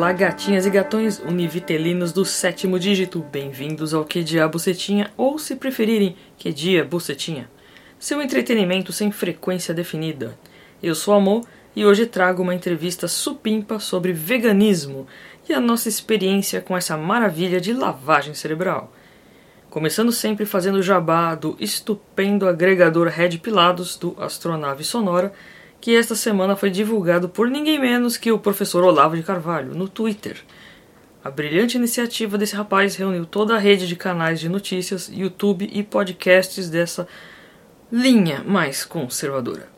Olá, gatinhas e gatões univitelinos do sétimo dígito. Bem-vindos ao Que Dia Bucetinha, ou se preferirem, Que Dia Bucetinha. Seu entretenimento sem frequência definida. Eu sou Amor e hoje trago uma entrevista supimpa sobre veganismo e a nossa experiência com essa maravilha de lavagem cerebral. Começando sempre fazendo jabá do estupendo agregador Red Pilados do Astronave Sonora, que esta semana foi divulgado por ninguém menos que o professor Olavo de Carvalho no Twitter. A brilhante iniciativa desse rapaz reuniu toda a rede de canais de notícias, YouTube e podcasts dessa linha mais conservadora.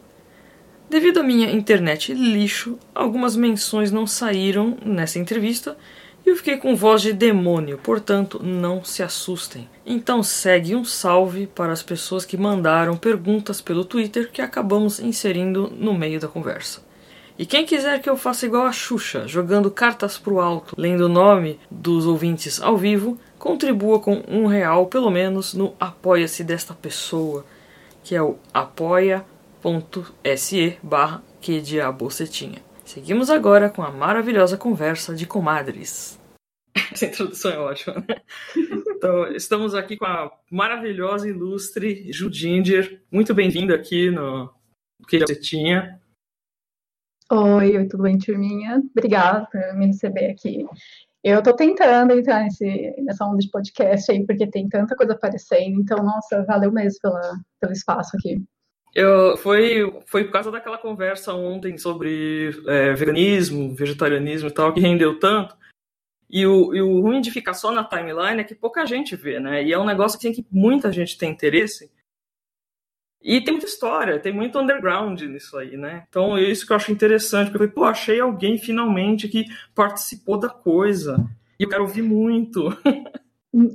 Devido à minha internet lixo, algumas menções não saíram nessa entrevista e eu fiquei com voz de demônio, portanto, não se assustem. Então segue um salve para as pessoas que mandaram perguntas pelo Twitter que acabamos inserindo no meio da conversa. E quem quiser que eu faça igual a Xuxa, jogando cartas pro alto, lendo o nome dos ouvintes ao vivo, contribua com um real pelo menos no Apoia-se desta pessoa, que é o apoia.se barra que diabocetinha. Seguimos agora com a maravilhosa conversa de comadres. Essa introdução é ótima. Né? Então, estamos aqui com a maravilhosa, ilustre Judinger. Muito bem-vinda aqui no Que você tinha. Oi, tudo bem, turminha? Obrigada por me receber aqui. Eu estou tentando entrar nesse, nessa onda de podcast aí, porque tem tanta coisa aparecendo. Então, nossa, valeu mesmo pela, pelo espaço aqui. Eu, foi, foi por causa daquela conversa ontem sobre é, veganismo, vegetarianismo e tal, que rendeu tanto. E o, e o ruim de ficar só na timeline é que pouca gente vê, né? E é um negócio que, que muita gente tem interesse. E tem muita história, tem muito underground nisso aí, né? Então é isso que eu acho interessante, porque eu falei, pô, achei alguém finalmente que participou da coisa. E eu quero ouvir muito.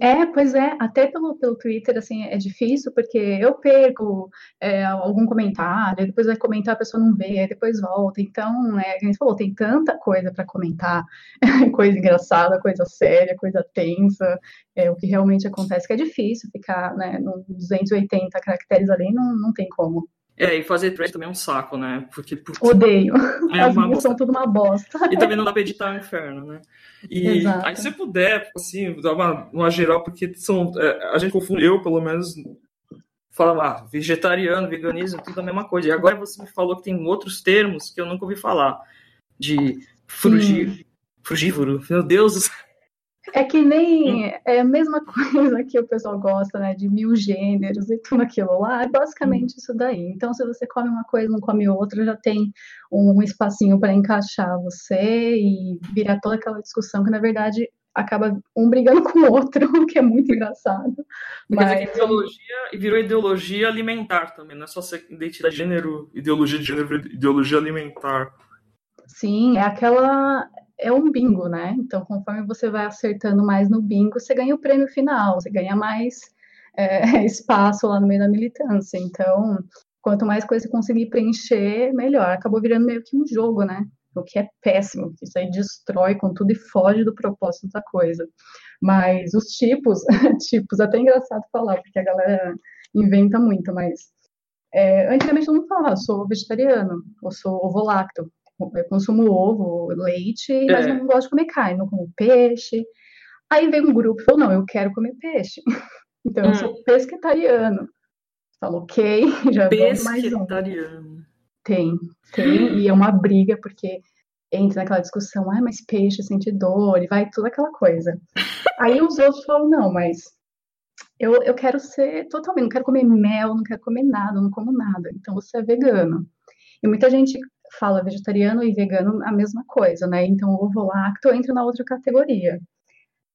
É, pois é, até pelo, pelo Twitter, assim, é difícil, porque eu perco é, algum comentário, depois vai comentar, a pessoa não vê, aí depois volta. Então, né, a gente falou, tem tanta coisa para comentar, coisa engraçada, coisa séria, coisa tensa, é, o que realmente acontece, que é difícil ficar, né, no 280 caracteres ali, não, não tem como. É, e fazer thread também é um saco, né? Porque. Putz, Odeio. É As minhas são tudo uma bosta. E também não dá pra editar no inferno, né? E Exato. aí, se puder, assim, dar uma, uma geral, porque são. É, a gente confunde, eu pelo menos, fala, ah, vegetariano, veganismo, tudo a mesma coisa. E agora você me falou que tem outros termos que eu nunca ouvi falar. De frugí, frugívoro. Meu Deus é que nem é a mesma coisa que o pessoal gosta, né? De mil gêneros e tudo aquilo lá. É basicamente isso daí. Então, se você come uma coisa e não come outra, já tem um espacinho para encaixar você e virar toda aquela discussão que, na verdade, acaba um brigando com o outro, o que é muito engraçado. Mas... Ideologia e virou ideologia alimentar também, não é só identidade de gênero, ideologia de gênero, ideologia alimentar. Sim, é aquela é um bingo, né? Então, conforme você vai acertando mais no bingo, você ganha o prêmio final, você ganha mais é, espaço lá no meio da militância. Então, quanto mais coisa você conseguir preencher, melhor. Acabou virando meio que um jogo, né? O que é péssimo, isso aí destrói com tudo e foge do propósito da coisa. Mas os tipos, tipos, até engraçado falar, porque a galera inventa muito, mas é, antigamente todo mundo falava, sou vegetariano, ou sou ovo-lacto eu consumo ovo, leite, é. mas não gosto de comer carne, não como peixe. Aí veio um grupo e falou, não, eu quero comer peixe. Então hum. eu sou hum. pesquetariano. Falou, ok, já vamos mais um. Tem, tem, e é uma briga, porque entra naquela discussão, ah, mas peixe sente dor, e vai toda aquela coisa. Aí os outros falam, não, mas eu, eu quero ser totalmente, não quero comer mel, não quero comer nada, não como nada. Então você é vegano. E muita gente fala vegetariano e vegano a mesma coisa, né? Então o ovo lacto entra na outra categoria.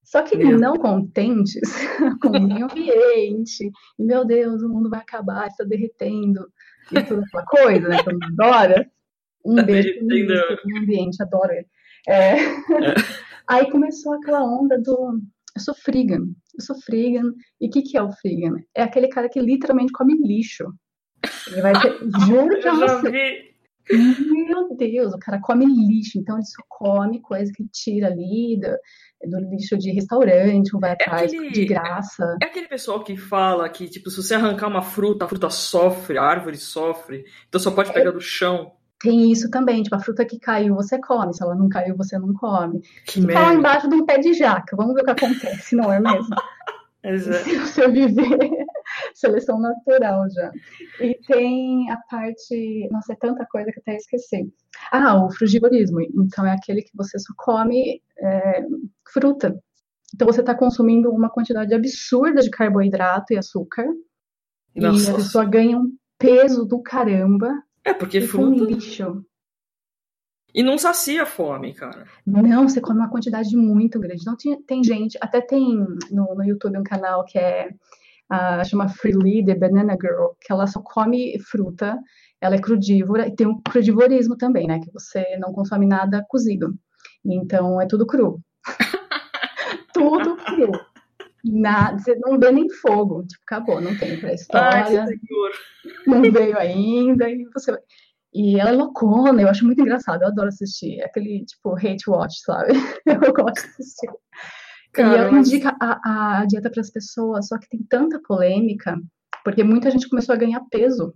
Só que não contentes com o meio ambiente, e meu Deus, o mundo vai acabar, está derretendo, e toda aquela coisa, né? Todo mundo adora. Um tá beijo pro meio ambiente, adoro ele. É... É. Aí começou aquela onda do eu sou freegan, eu sou freegan, e o que, que é o freegan? É aquele cara que literalmente come lixo. Ele vai ter, juro pra você. Vi meu Deus, o cara come lixo, então ele só come coisa que tira ali do, do lixo de restaurante, vai é atrás aquele, de graça. É aquele pessoal que fala que, tipo, se você arrancar uma fruta, a fruta sofre, a árvore sofre, então só pode pegar é, do chão. tem isso também, tipo, a fruta que caiu você come, se ela não caiu você não come. Que Você tá merda. embaixo de um pé de jaca, vamos ver o que acontece, não é mesmo? Exato. Se você viver seleção natural já. E tem a parte, nossa, é tanta coisa que até esqueci. Ah, o frugivorismo, então é aquele que você só come é, fruta. Então você está consumindo uma quantidade absurda de carboidrato e açúcar, e a Nossa. pessoa ganha um peso do caramba É, porque fruta. lixo. E não sacia a fome, cara. Não, você come uma quantidade muito grande. Tinha- tem gente, até tem no, no YouTube um canal que é, ah, chama Freely The Banana Girl, que ela só come fruta, ela é crudívora, e tem o crudivorismo também, né? Que você não consome nada cozido. Então, é tudo cru. tudo cru. Nada, você não vê nem fogo. Tipo, acabou, não tem Ai, pré-história senhor. não veio ainda, e você E ela é loucona, eu acho muito engraçado, eu adoro assistir. É aquele, tipo, hate watch, sabe? Eu gosto de assistir. E Cara, ela mas- indica a, a dieta para as pessoas, só que tem tanta polêmica, porque muita gente começou a ganhar peso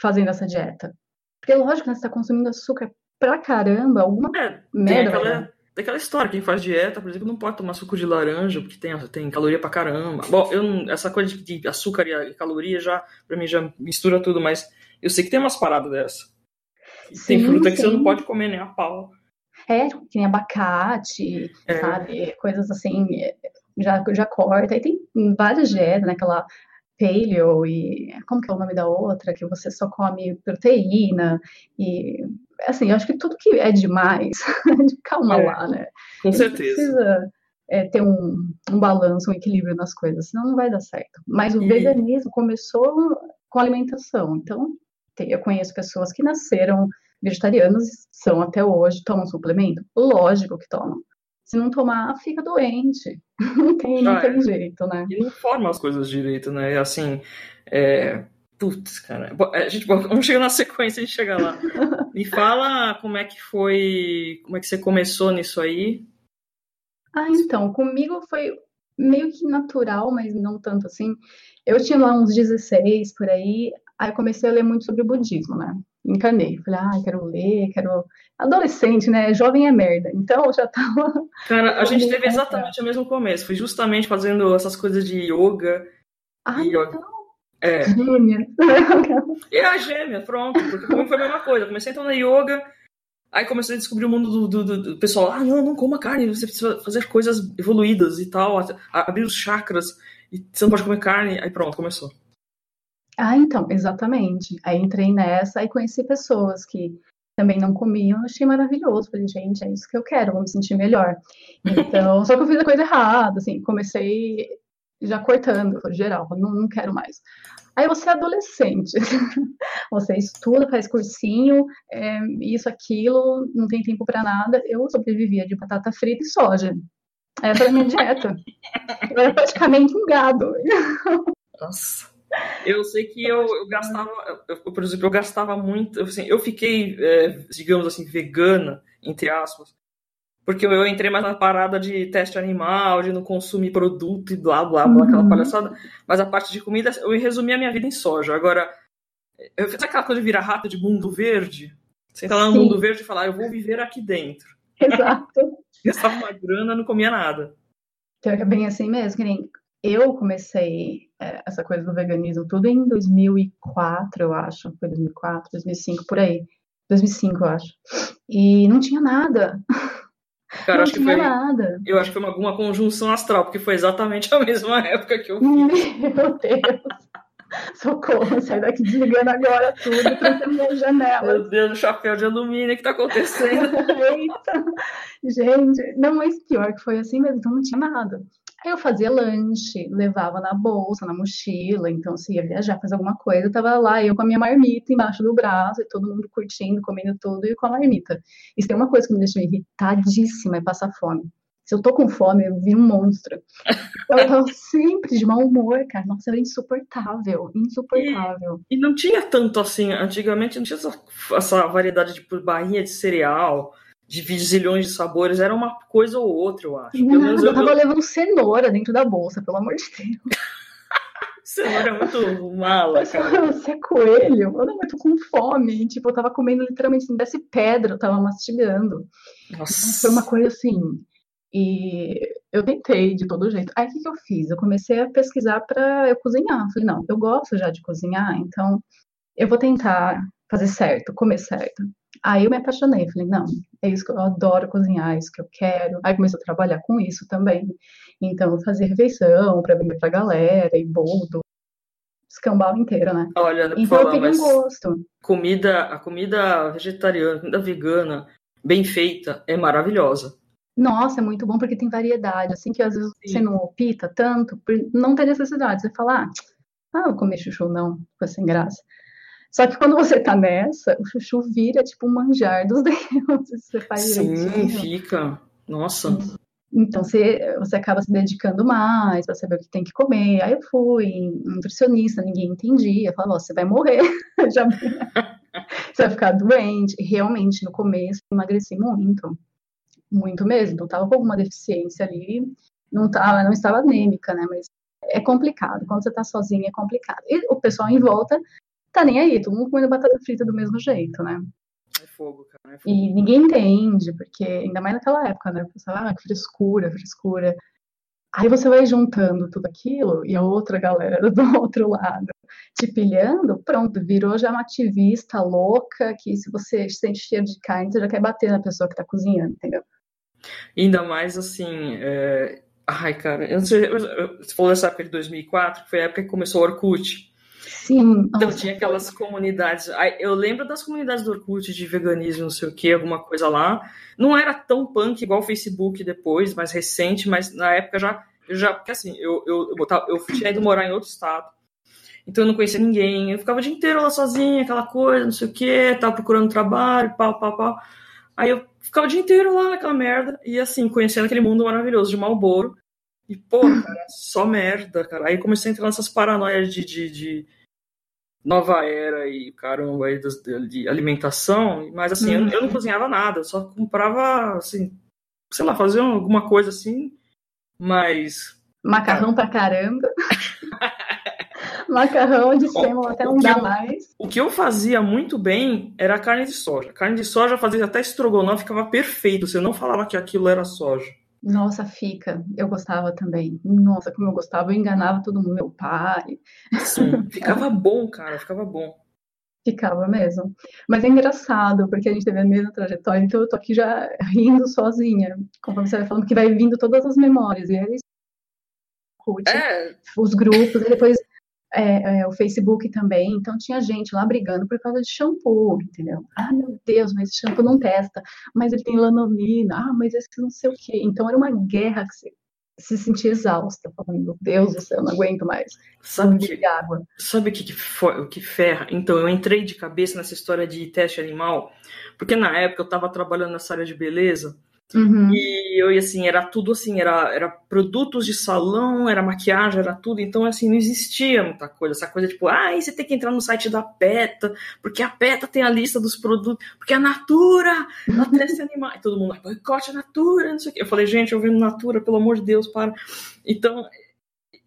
fazendo essa dieta. Porque, lógico, né, você está consumindo açúcar pra caramba, alguma É, tem merda. vai aquela, dar. daquela história, quem faz dieta, por exemplo, não pode tomar suco de laranja, porque tem, tem caloria pra caramba. Bom, eu essa coisa de, açúcar e, e caloria já, pra mim, já mistura tudo, mas eu sei que tem umas paradas dessa. Tem Sim, fruta que você sim. não pode comer nem a pau. É, que nem abacate, É. sabe? Coisas assim, já, já corta. E tem várias dietas, né? Aquela paleo e... Como que é o nome da outra? Que você só come proteína e... Assim, eu acho que tudo que é demais, calma É, lá, né? Com gente certeza. precisa é, ter um, um balanço, um equilíbrio nas coisas, senão não vai dar certo. Mas o E- veganismo começou com alimentação. Então, eu conheço pessoas que nasceram vegetarianas e são até hoje, tomam suplemento? Lógico que tomam. Se não tomar, fica doente. Não tem, não tem é. jeito, né? E não forma as coisas direito, né? E assim, é... Putz, cara. A gente, vamos chegar na sequência, a gente chega lá. Me fala como é que foi, como é que você começou nisso aí. Ah, então, comigo foi meio que natural, mas não tanto assim. Eu tinha lá uns 16 por aí, aí eu comecei a ler muito sobre o budismo, né? Encanei. Falei, ah, quero ler, quero. Adolescente, né? Jovem é merda. Então eu já tava. Cara, a gente teve exatamente o mesmo começo. Foi justamente fazendo essas coisas de yoga. Ah, então, É, gênia. e a gêmea, pronto. Porque comigo foi a mesma coisa. Eu comecei a entrar na yoga, aí comecei a descobrir o mundo do, do, do- do pessoal. Ah, não, não coma carne, você precisa fazer coisas evoluídas e tal, abrir os chakras, e você não pode comer carne. Aí pronto, começou. Ah, então, exatamente. Aí entrei nessa, aí conheci pessoas que também não comiam, eu achei maravilhoso. Falei, gente, é isso que eu quero, vou me sentir melhor. Então, só que eu fiz a coisa errada, assim, comecei já cortando, geral, não, não quero mais. Aí você é adolescente, você estuda, faz cursinho, é, isso, aquilo, não tem tempo pra nada. Eu sobrevivia de batata frita e soja. Essa era a minha dieta. Eu era praticamente um gado. Nossa. Eu sei que eu, eu gastava, eu, por exemplo, eu gastava muito, eu, assim, eu fiquei, é, digamos assim, vegana, entre aspas, porque eu, entrei mais na parada de teste animal, de não consumir produto e blá blá blá, aquela Uhum. palhaçada, mas a parte de comida, eu resumi a minha vida em soja. Agora, eu fiz aquela coisa de virar rato de mundo verde, você entrar lá no Sim. mundo verde e falar, eu vou viver aqui dentro. Exato. Gastava uma grana, não comia nada. Pior que é bem assim mesmo, nem eu comecei é, essa coisa do veganismo tudo em 2004, eu acho. Foi 2004, 2005, por aí. 2005, eu acho. E não tinha nada. Cara, não acho que tinha foi, nada. eu acho que foi uma, uma conjunção astral, porque foi exatamente a mesma época que eu Meu Deus. Socorro, sai daqui desligando agora tudo, trancando minhas janelas. Meu Deus, o chapéu de alumínio, o que tá acontecendo? Eita! Gente, não, mas pior que foi assim mesmo, então não tinha nada. Aí eu fazia lanche, levava na bolsa, na mochila, então se ia viajar, fazer alguma coisa, eu tava lá, eu com a minha marmita embaixo do braço, e todo mundo curtindo, comendo tudo, e com a marmita. E se tem uma coisa que me deixa irritadíssima, é passar fome. Se eu tô com fome, eu vi um monstro. Eu tava sempre de mau humor, cara. Nossa, era insuportável, insuportável. E não tinha tanto assim, antigamente não tinha essa, essa variedade de barrinha de cereal, de zilhões de sabores, era uma coisa ou outra, eu acho. Eu eu, tava eu, levando cenoura dentro da bolsa, pelo amor de Deus. Cenoura é muito mala, cara. Você é coelho? Eu não, eu tô com fome. Tipo, eu tava comendo literalmente, se me desse pedra, eu tava mastigando. Nossa. Então, foi uma coisa assim. E eu tentei de todo jeito. Aí o que, que eu fiz? Eu comecei a pesquisar para eu cozinhar. Falei, não, eu gosto já de cozinhar, então eu vou tentar fazer certo, comer certo. Aí eu me apaixonei, falei, não, é isso que eu adoro cozinhar, é isso que eu quero. Aí comecei a trabalhar com isso também. Então, fazer refeição para vender pra galera, e bolo, escambau inteiro, né? Olha, então falar, eu peguei um gosto. Comida, a comida vegetariana, comida vegana, bem feita, é maravilhosa. Nossa, é muito bom porque tem variedade, assim que às vezes Sim. você não opta tanto, não tem necessidade. Você fala, ah, ah vou comer chuchu, não, ficou sem graça. Só que quando você tá nessa, o chuchu vira tipo um manjar dos deuses. Você faz Sim, direitinho. fica. Nossa. Então você, você acaba se dedicando mais para saber o que tem que comer. Aí eu fui nutricionista, ninguém entendia. Falava, você vai morrer. Já... você vai ficar doente. E realmente, no começo, emagreci muito. Muito mesmo. Então, tava com alguma deficiência ali. Não, tava, não estava anêmica, né? Mas é complicado. Quando você tá sozinha, é complicado. E o pessoal em volta tá nem aí, todo mundo comendo batata frita do mesmo jeito, né? É fogo, cara. É fogo. E ninguém entende, porque ainda mais naquela época, né? Pessoal, ah, que frescura, frescura. Aí você vai juntando tudo aquilo e a outra galera do outro lado te pilhando, pronto, virou já uma ativista louca que se você sente cheiro de carne, você já quer bater na pessoa que tá cozinhando, entendeu? Ainda mais assim, é... ai cara, eu não sei, você falou dessa época de 2004, que foi a época que começou o Orkut. Sim. Então tinha aquelas comunidades. Eu lembro das comunidades do Orkut de veganismo, não sei o que, alguma coisa lá. Não era tão punk igual o Facebook depois, mais recente, mas na época já. Eu já porque assim, eu, eu, eu, botava, eu tinha ido morar em outro estado. Então eu não conhecia ninguém. Eu ficava o dia inteiro lá sozinha, aquela coisa, não sei o que, tava procurando trabalho, pau, pau, pau. Aí eu ficava o dia inteiro lá naquela merda, e assim, conhecendo aquele mundo maravilhoso de Malboro. E, pô, cara, só merda, cara. Aí comecei a entrar nessas paranoias de, de, de nova era e caramba aí de alimentação, mas assim, uhum. eu, eu, não cozinhava nada, eu só comprava assim, sei lá, fazia alguma coisa assim, mas macarrão pra caramba. macarrão de sêmola até não dá eu, mais. O que eu fazia muito bem era carne de soja. Carne de soja fazia até estrogonofe, ficava perfeito. Você não falava que aquilo era soja. Nossa, fica. Eu gostava também. Nossa, como eu gostava, eu enganava todo mundo, meu pai. Sim, ficava bom, cara, ficava bom. Ficava mesmo. Mas é engraçado, porque a gente teve a mesma trajetória, então eu tô aqui já rindo sozinha, conforme você vai falando, que vai vindo todas as memórias. E aí, é. os grupos, e depois é, é, o Facebook também, então tinha gente lá brigando por causa de shampoo, entendeu? Ah, meu Deus, mas esse shampoo não testa, mas ele tem lanolina, ah, mas esse não sei o quê. Então era uma guerra que você se sentia exausta, falando, meu Deus do céu, não aguento mais. Sabe que, água. Sabe o que, que, o que ferra? Então, eu entrei de cabeça nessa história de teste animal, porque na época eu estava trabalhando nessa área de beleza, Uhum. E eu, assim, era tudo assim, era, era produtos de salão, era maquiagem, era tudo. Então, assim, não existia muita coisa. Essa coisa tipo, ah, você tem que entrar no site da PETA, porque a PETA tem a lista dos produtos, porque a Natura, ela testa animais. Todo mundo, boicote a Natura, não sei o quê. Eu falei, gente, eu vendo Natura, pelo amor de Deus, para. Então,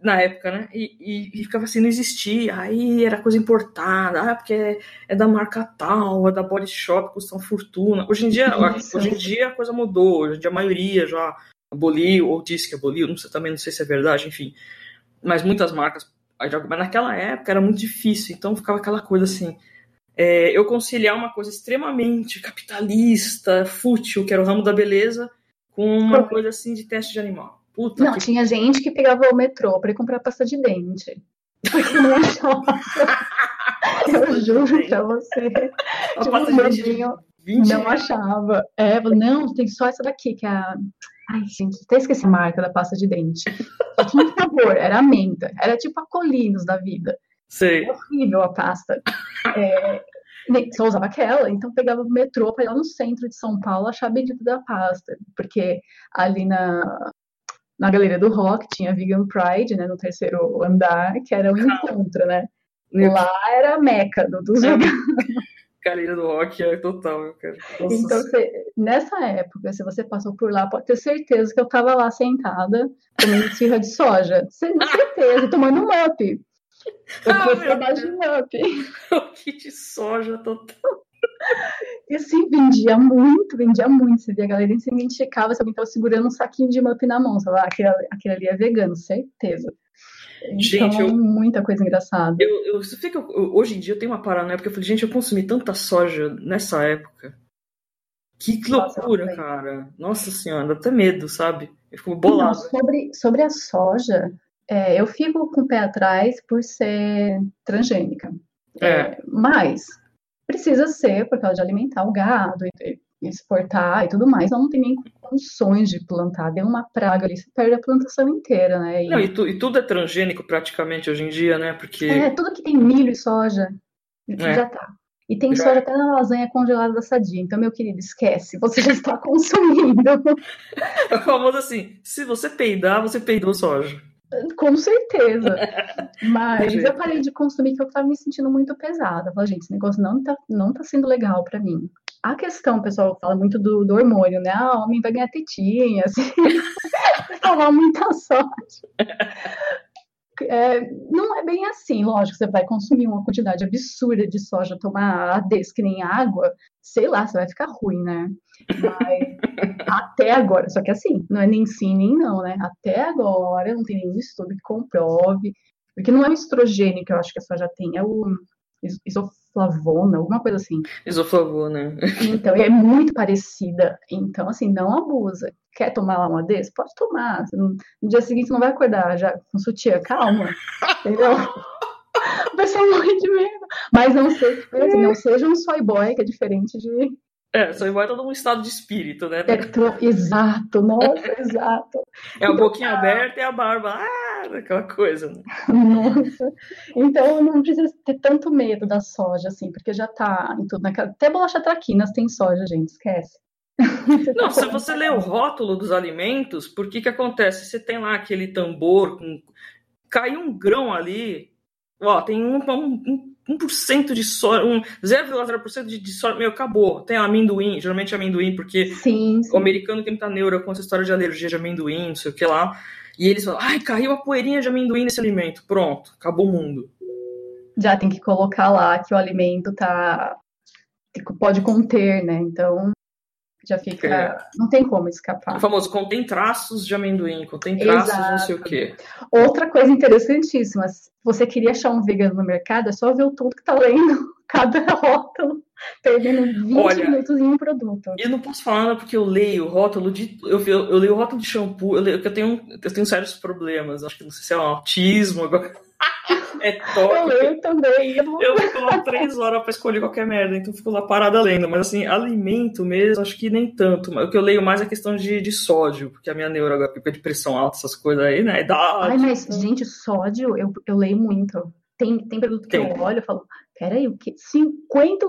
na época, né? E, e, e, ficava assim, não existia. Aí era coisa importada, ah, porque é, é, da marca tal, é da Body Shop, custa uma fortuna. Hoje em dia, hoje em dia a coisa mudou. Hoje em dia a maioria já aboliu, ou disse que aboliu, não sei, também não sei se é verdade, enfim. Mas muitas marcas. Mas naquela época era muito difícil, então ficava aquela coisa assim. É, eu conciliar uma coisa extremamente capitalista, fútil, que era o ramo da beleza, com uma coisa assim de teste de animal. Puta não, que... tinha gente que pegava o metrô para ir comprar pasta de dente. Porque não achava. Eu juro pra você. A tipo, pasta de dente não achava. É, não, tem só essa daqui, que é a. Ai, gente, até esqueci a marca da pasta de dente. Só tinha um sabor, era a menta. Era tipo a Colinos da vida. Sei. Horrível a pasta. É, só usava aquela, então pegava o metrô para ir lá no centro de São Paulo achar a bendita da pasta, porque ali na, na Galeria do Rock tinha Vegan Pride, né, no terceiro andar, que era um encontro, né? Lá era a meca do, dos é, Galeria do Rock é total, cara. Nossa. Então, você, nessa época, se você passou por lá, pode ter certeza que eu tava lá sentada, comendo esfirra de soja. Certeza, tomando um up. Eu ah, fui trabalho de up. O kit soja total. E assim, vendia muito, vendia muito. Você via a galera se identificava, se alguém estava segurando um saquinho de mup na mão. Você aquele, aquele ali é vegano, certeza. Gente, então, eu, muita coisa engraçada. Eu, eu, você eu, hoje em dia eu tenho uma paranoia, porque eu falei, gente, eu consumi tanta soja nessa época. Que loucura, Nossa, cara. Nossa senhora, dá até medo, sabe? Eu fico bolado. Não, sobre, sobre a soja, é, eu fico com o pé atrás por ser transgênica. É. é. mas precisa ser por causa de alimentar o gado, e exportar e tudo mais. Ela não tem nem condições de plantar. Deu uma praga ali, você perde a plantação inteira, né? E... Não, e, tu, e tudo é transgênico praticamente hoje em dia, né? Porque... É, tudo que tem milho e soja é. já tá. E tem já. soja até na lasanha congelada da Sadia. Então, meu querido, esquece, você já está consumindo. É famoso assim, se você peidar, você peidou soja. Com certeza. Mas eu parei de consumir porque eu estava me sentindo muito pesada. Eu falei, gente, esse negócio não tá, não tá sendo legal para mim. A questão, pessoal fala muito do, do hormônio, né? Ah, homem vai ganhar tetinha, assim. Falar muita sorte. É, não é bem assim, lógico, você vai consumir uma quantidade absurda de soja, tomar ADs que nem água, sei lá, você vai ficar ruim, né? Mas até agora, só que assim, não é nem sim nem não, né? Até agora não tem nenhum estudo que comprove, porque não é o estrogênio que eu acho que a soja tem, é o isoflavona, alguma coisa assim. Isoflavona. Então, é muito parecida. Então, assim, não abusa. Quer tomar lá uma desse? Pode tomar. No dia seguinte você não vai acordar já com sutiã. Calma. Entendeu? O pessoal morre de medo. Mas não seja, assim, não seja um soy boy, que é diferente de é, soy boy tá num estado de espírito, né? É, exato, nossa, exato. É um pouquinho aberto e a barba, ah, aquela coisa, né? Nossa. Então não precisa ter tanto medo da soja, assim, porque já tá em tudo. Naquela... Até bolacha traquinas tem soja, gente, esquece. Não, se você lê o rótulo dos alimentos, por que que acontece? Você tem lá aquele tambor com. Cai um grão ali, ó, tem um, um 1% de soja, um 0,0% de, de soja, meu, acabou. Tem amendoim, geralmente amendoim, porque sim, sim. o americano tem muita neura com essa história de alergia de amendoim, não sei o que lá. E eles falam, ai, caiu a poeirinha de amendoim nesse alimento. Pronto, acabou o mundo. Já tem que colocar lá que o alimento tá pode conter, né? Então, já fica. É. Não tem como escapar. O famoso contém traços de amendoim, contém traços Exato. não sei o quê. Outra coisa interessantíssima: você queria achar um vegano no mercado, é só ver o tanto que tá lendo cada rótulo, perdendo 20 Olha, minutos em um produto. Eu não posso falar nada porque eu leio o rótulo de. Eu, eu, eu leio o rótulo de shampoo, eu, leio, eu, tenho, eu tenho sérios problemas. Acho que não sei se é um autismo agora. É top. Eu leio também. Eu, fico lá três horas pra escolher qualquer merda, então fico lá parada lendo. Mas assim, alimento mesmo, acho que nem tanto. O que eu leio mais é questão de, de sódio, porque a minha neura agora fica de pressão alta, essas coisas aí, né? Idade. Ai, mas, gente, sódio, eu, eu leio muito. Tem, tem produto que tem. eu olho e falo, peraí, o que? 50?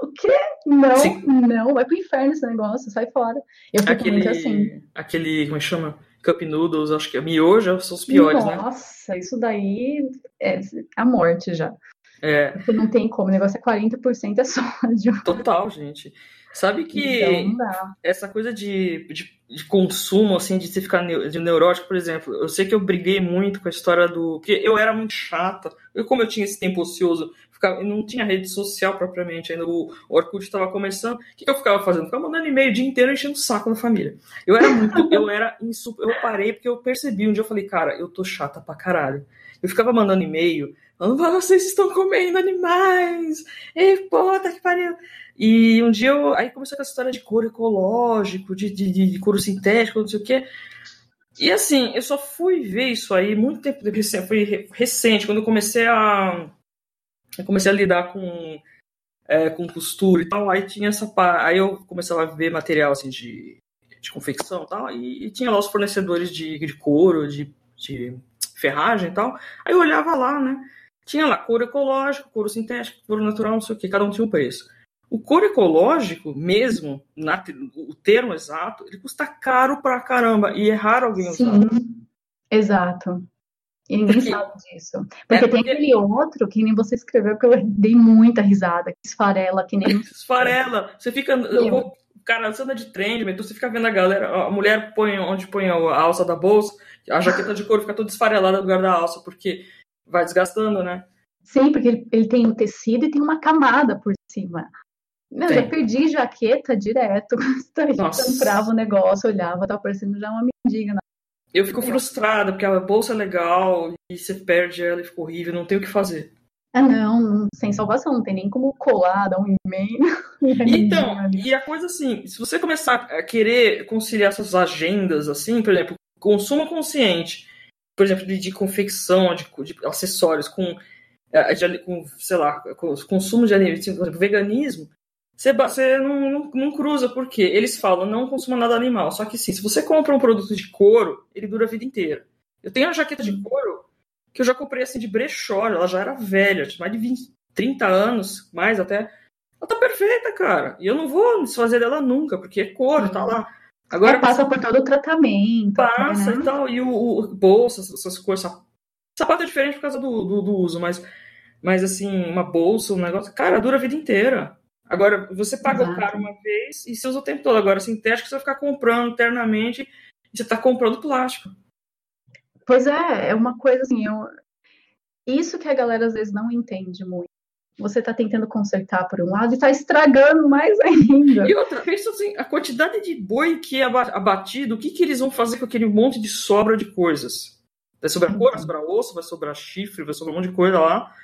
O quê? Não, Sim. não, vai pro inferno esse negócio, sai fora. Eu fico aquele, muito assim. Aquele, como é que chama? Cup Noodles, acho que a miojo são os piores, Nossa, né? Nossa, isso daí é a morte já. É. Porque não tem como, o negócio é 40% é sódio. Total, gente. Sabe que então, essa coisa de, de, de, consumo, assim, de você ficar de neurótico, por exemplo, eu sei que eu briguei muito com a história do. Porque eu era muito chata. Eu, como eu tinha esse tempo ocioso, ficava, não tinha rede social propriamente, ainda o, Orkut estava começando. O que, eu ficava fazendo? ficava mandando e-mail o dia inteiro enchendo o saco da família. Eu era muito, eu era insup... eu parei porque eu percebi um dia, eu falei, cara, eu tô chata pra caralho. Eu ficava mandando e-mail, falando, vocês estão comendo animais! Ei, puta que pariu! E um dia eu. Aí começou com essa história de couro ecológico, de, de, de couro sintético, não sei o quê. E assim, eu só fui ver isso aí muito tempo depois, foi recente, quando eu comecei a eu comecei a lidar com, é, com costura e tal, aí tinha essa aí eu começava a ver material assim de, de confecção e tal, e, e tinha lá os fornecedores de, de couro, de, de ferragem e tal, aí eu olhava lá, né, tinha lá couro ecológico, couro sintético, couro natural, não sei o que, cada um tinha um preço. O couro ecológico, mesmo, na, o termo exato, ele custa caro pra caramba, e é raro alguém usar. Sim, exato. E ninguém porque, sabe disso. Porque, é porque, tem aquele outro que nem você escreveu que eu dei muita risada, que esfarela, que nem. esfarela. Você fica. Eu, cara, você anda de trem, então você fica vendo a galera. A mulher põe onde põe a alça da bolsa, a jaqueta de couro fica toda esfarelada no lugar da alça, porque vai desgastando, né? Sim, porque ele, ele tem um tecido e tem uma camada por cima. Não, já perdi jaqueta direto. Nossa. comprava o um negócio, olhava, tava parecendo já uma mendiga. Né? Eu fico frustrada, porque a bolsa é legal e você perde ela e fica horrível, não tem o que fazer. Ah, não, sem salvação, não tem nem como colar, dar um e-mail. Então, e a coisa assim, se você começar a querer conciliar suas agendas, assim, por exemplo, consumo consciente, por exemplo, de, de confecção, de, de, acessórios, com, eh, de, com, sei lá, com, consumo de alimentos, por exemplo, veganismo, você, você não, não, não, cruza, porque eles falam não consuma nada animal. Só que sim, se você compra um produto de couro, ele dura a vida inteira. Eu tenho uma jaqueta de couro que eu já comprei assim de brechó, ela já era velha, tinha mais de 20, 30 anos, mais até. Ela tá perfeita, cara. E eu não vou desfazer dela nunca, porque é couro, tá lá. Agora Ela passa por todo o tratamento. Passa né? e tal. E o, o bolsas, essas coisas. Sapato é diferente por causa do, do, do uso, mas, mas assim, uma bolsa, um negócio. Cara, dura a vida inteira. Agora, você paga Exato. o caro uma vez e você usa o tempo todo. Agora, sintético, você vai ficar comprando eternamente e você está comprando plástico. Pois é, é uma coisa assim. Eu... Isso que a galera às vezes não entende muito. Você está tentando consertar por um lado e está estragando mais ainda. E outra, pensa assim, a quantidade de boi que é abatido, o que, que eles vão fazer com aquele monte de sobra de coisas? Vai sobrar cor, vai sobrar osso, vai sobrar chifre, vai sobrar um monte de coisa lá.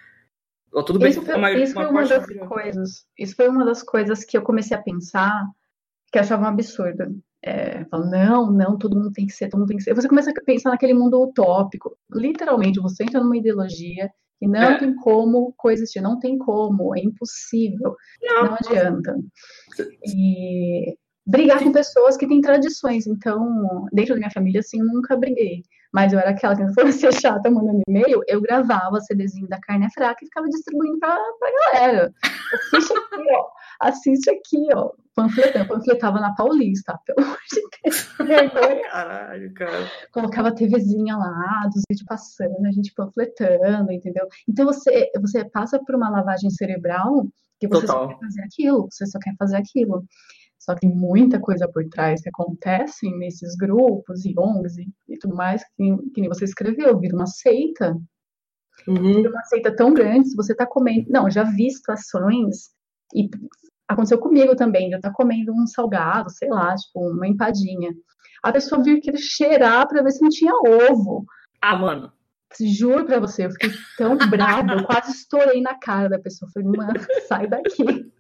Tudo bem isso foi, uma, isso uma, foi uma das coisas. Isso foi uma das coisas que eu comecei a pensar que eu achava um absurdo. É, falo, não, não, todo mundo tem que ser, todo mundo tem que ser. Você começa a pensar naquele mundo utópico. Literalmente, você entra numa ideologia e não é. tem como coexistir, não tem como, é impossível, não, não adianta. E brigar com pessoas que têm tradições. Então, dentro da minha família, assim, eu nunca briguei. Mas eu era aquela que não fosse chata mandando e-mail, eu gravava CDzinho da carne é fraca e ficava distribuindo pra, pra galera. Assiste aqui, ó. Assiste aqui, ó. Panfletando. Panfletava na Paulista, pelo amor de Deus. Caralho, cara. Colocava a TVzinha lá, dos vídeos passando, a gente panfletando, entendeu? Então você, você passa por uma lavagem cerebral que você Total. só quer fazer aquilo, você só quer fazer aquilo. Só que tem muita coisa por trás que acontece nesses grupos e ONGs e, e tudo mais, que, que, nem você escreveu, vira uma seita. Uhum. Vira uma seita tão grande, se você tá comendo. Não, já vi situações, e aconteceu comigo também, eu tá comendo um salgado, sei lá, tipo, uma empadinha. A pessoa vir querer cheirar pra ver se não tinha ovo. Ah, mano. Juro pra você, eu fiquei tão brava, eu quase estourei na cara da pessoa. Falei, mano, sai daqui.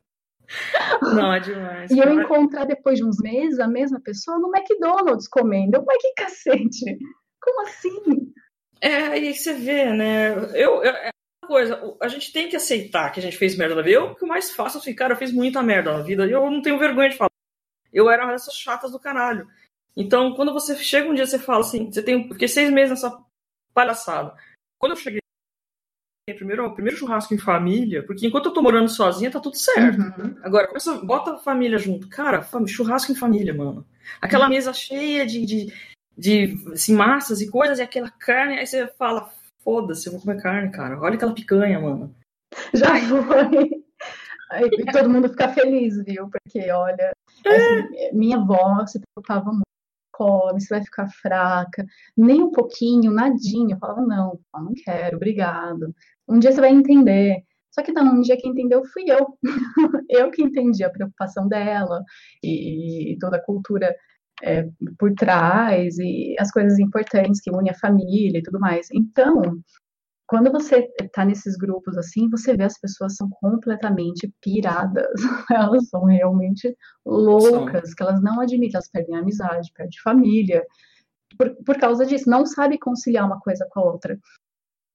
Não, é demais. E eu encontrar depois de uns meses a mesma pessoa no McDonald's comendo. Mas que cacete! Como assim? É, aí você vê, né? Eu, eu, é uma coisa, a gente tem que aceitar que a gente fez merda na vida. Eu, o que mais faço assim, cara, eu fiz muita merda na vida e eu não tenho vergonha de falar. Eu era uma dessas chatas do caralho. Então, quando você chega um dia, você fala assim, você tem. Fiquei seis meses nessa palhaçada. Quando eu cheguei primeiro, primeiro churrasco em família, porque enquanto eu tô morando sozinha, tá tudo certo. Uhum. Agora, começa, bota a família junto. Cara, churrasco em família, mano. Aquela uhum. mesa cheia de, de, de assim, massas e coisas, e aquela carne, aí você fala, foda-se, eu vou comer carne, cara. Olha aquela picanha, mano. Já foi. E todo mundo fica feliz, viu? Porque, olha, é. assim, minha avó se preocupava muito come, você vai ficar fraca, nem um pouquinho, nadinha. Eu falava, não, não quero, obrigado. Um dia você vai entender. Só que não, um dia quem entendeu fui eu. eu que entendi a preocupação dela e, toda a cultura é, por trás e as coisas importantes que unem a família e tudo mais. Então, quando você está nesses grupos assim, você vê as pessoas são completamente piradas. Elas são realmente loucas, que elas não admitem, elas perdem a amizade, perdem família. Por, por causa disso, não sabe conciliar uma coisa com a outra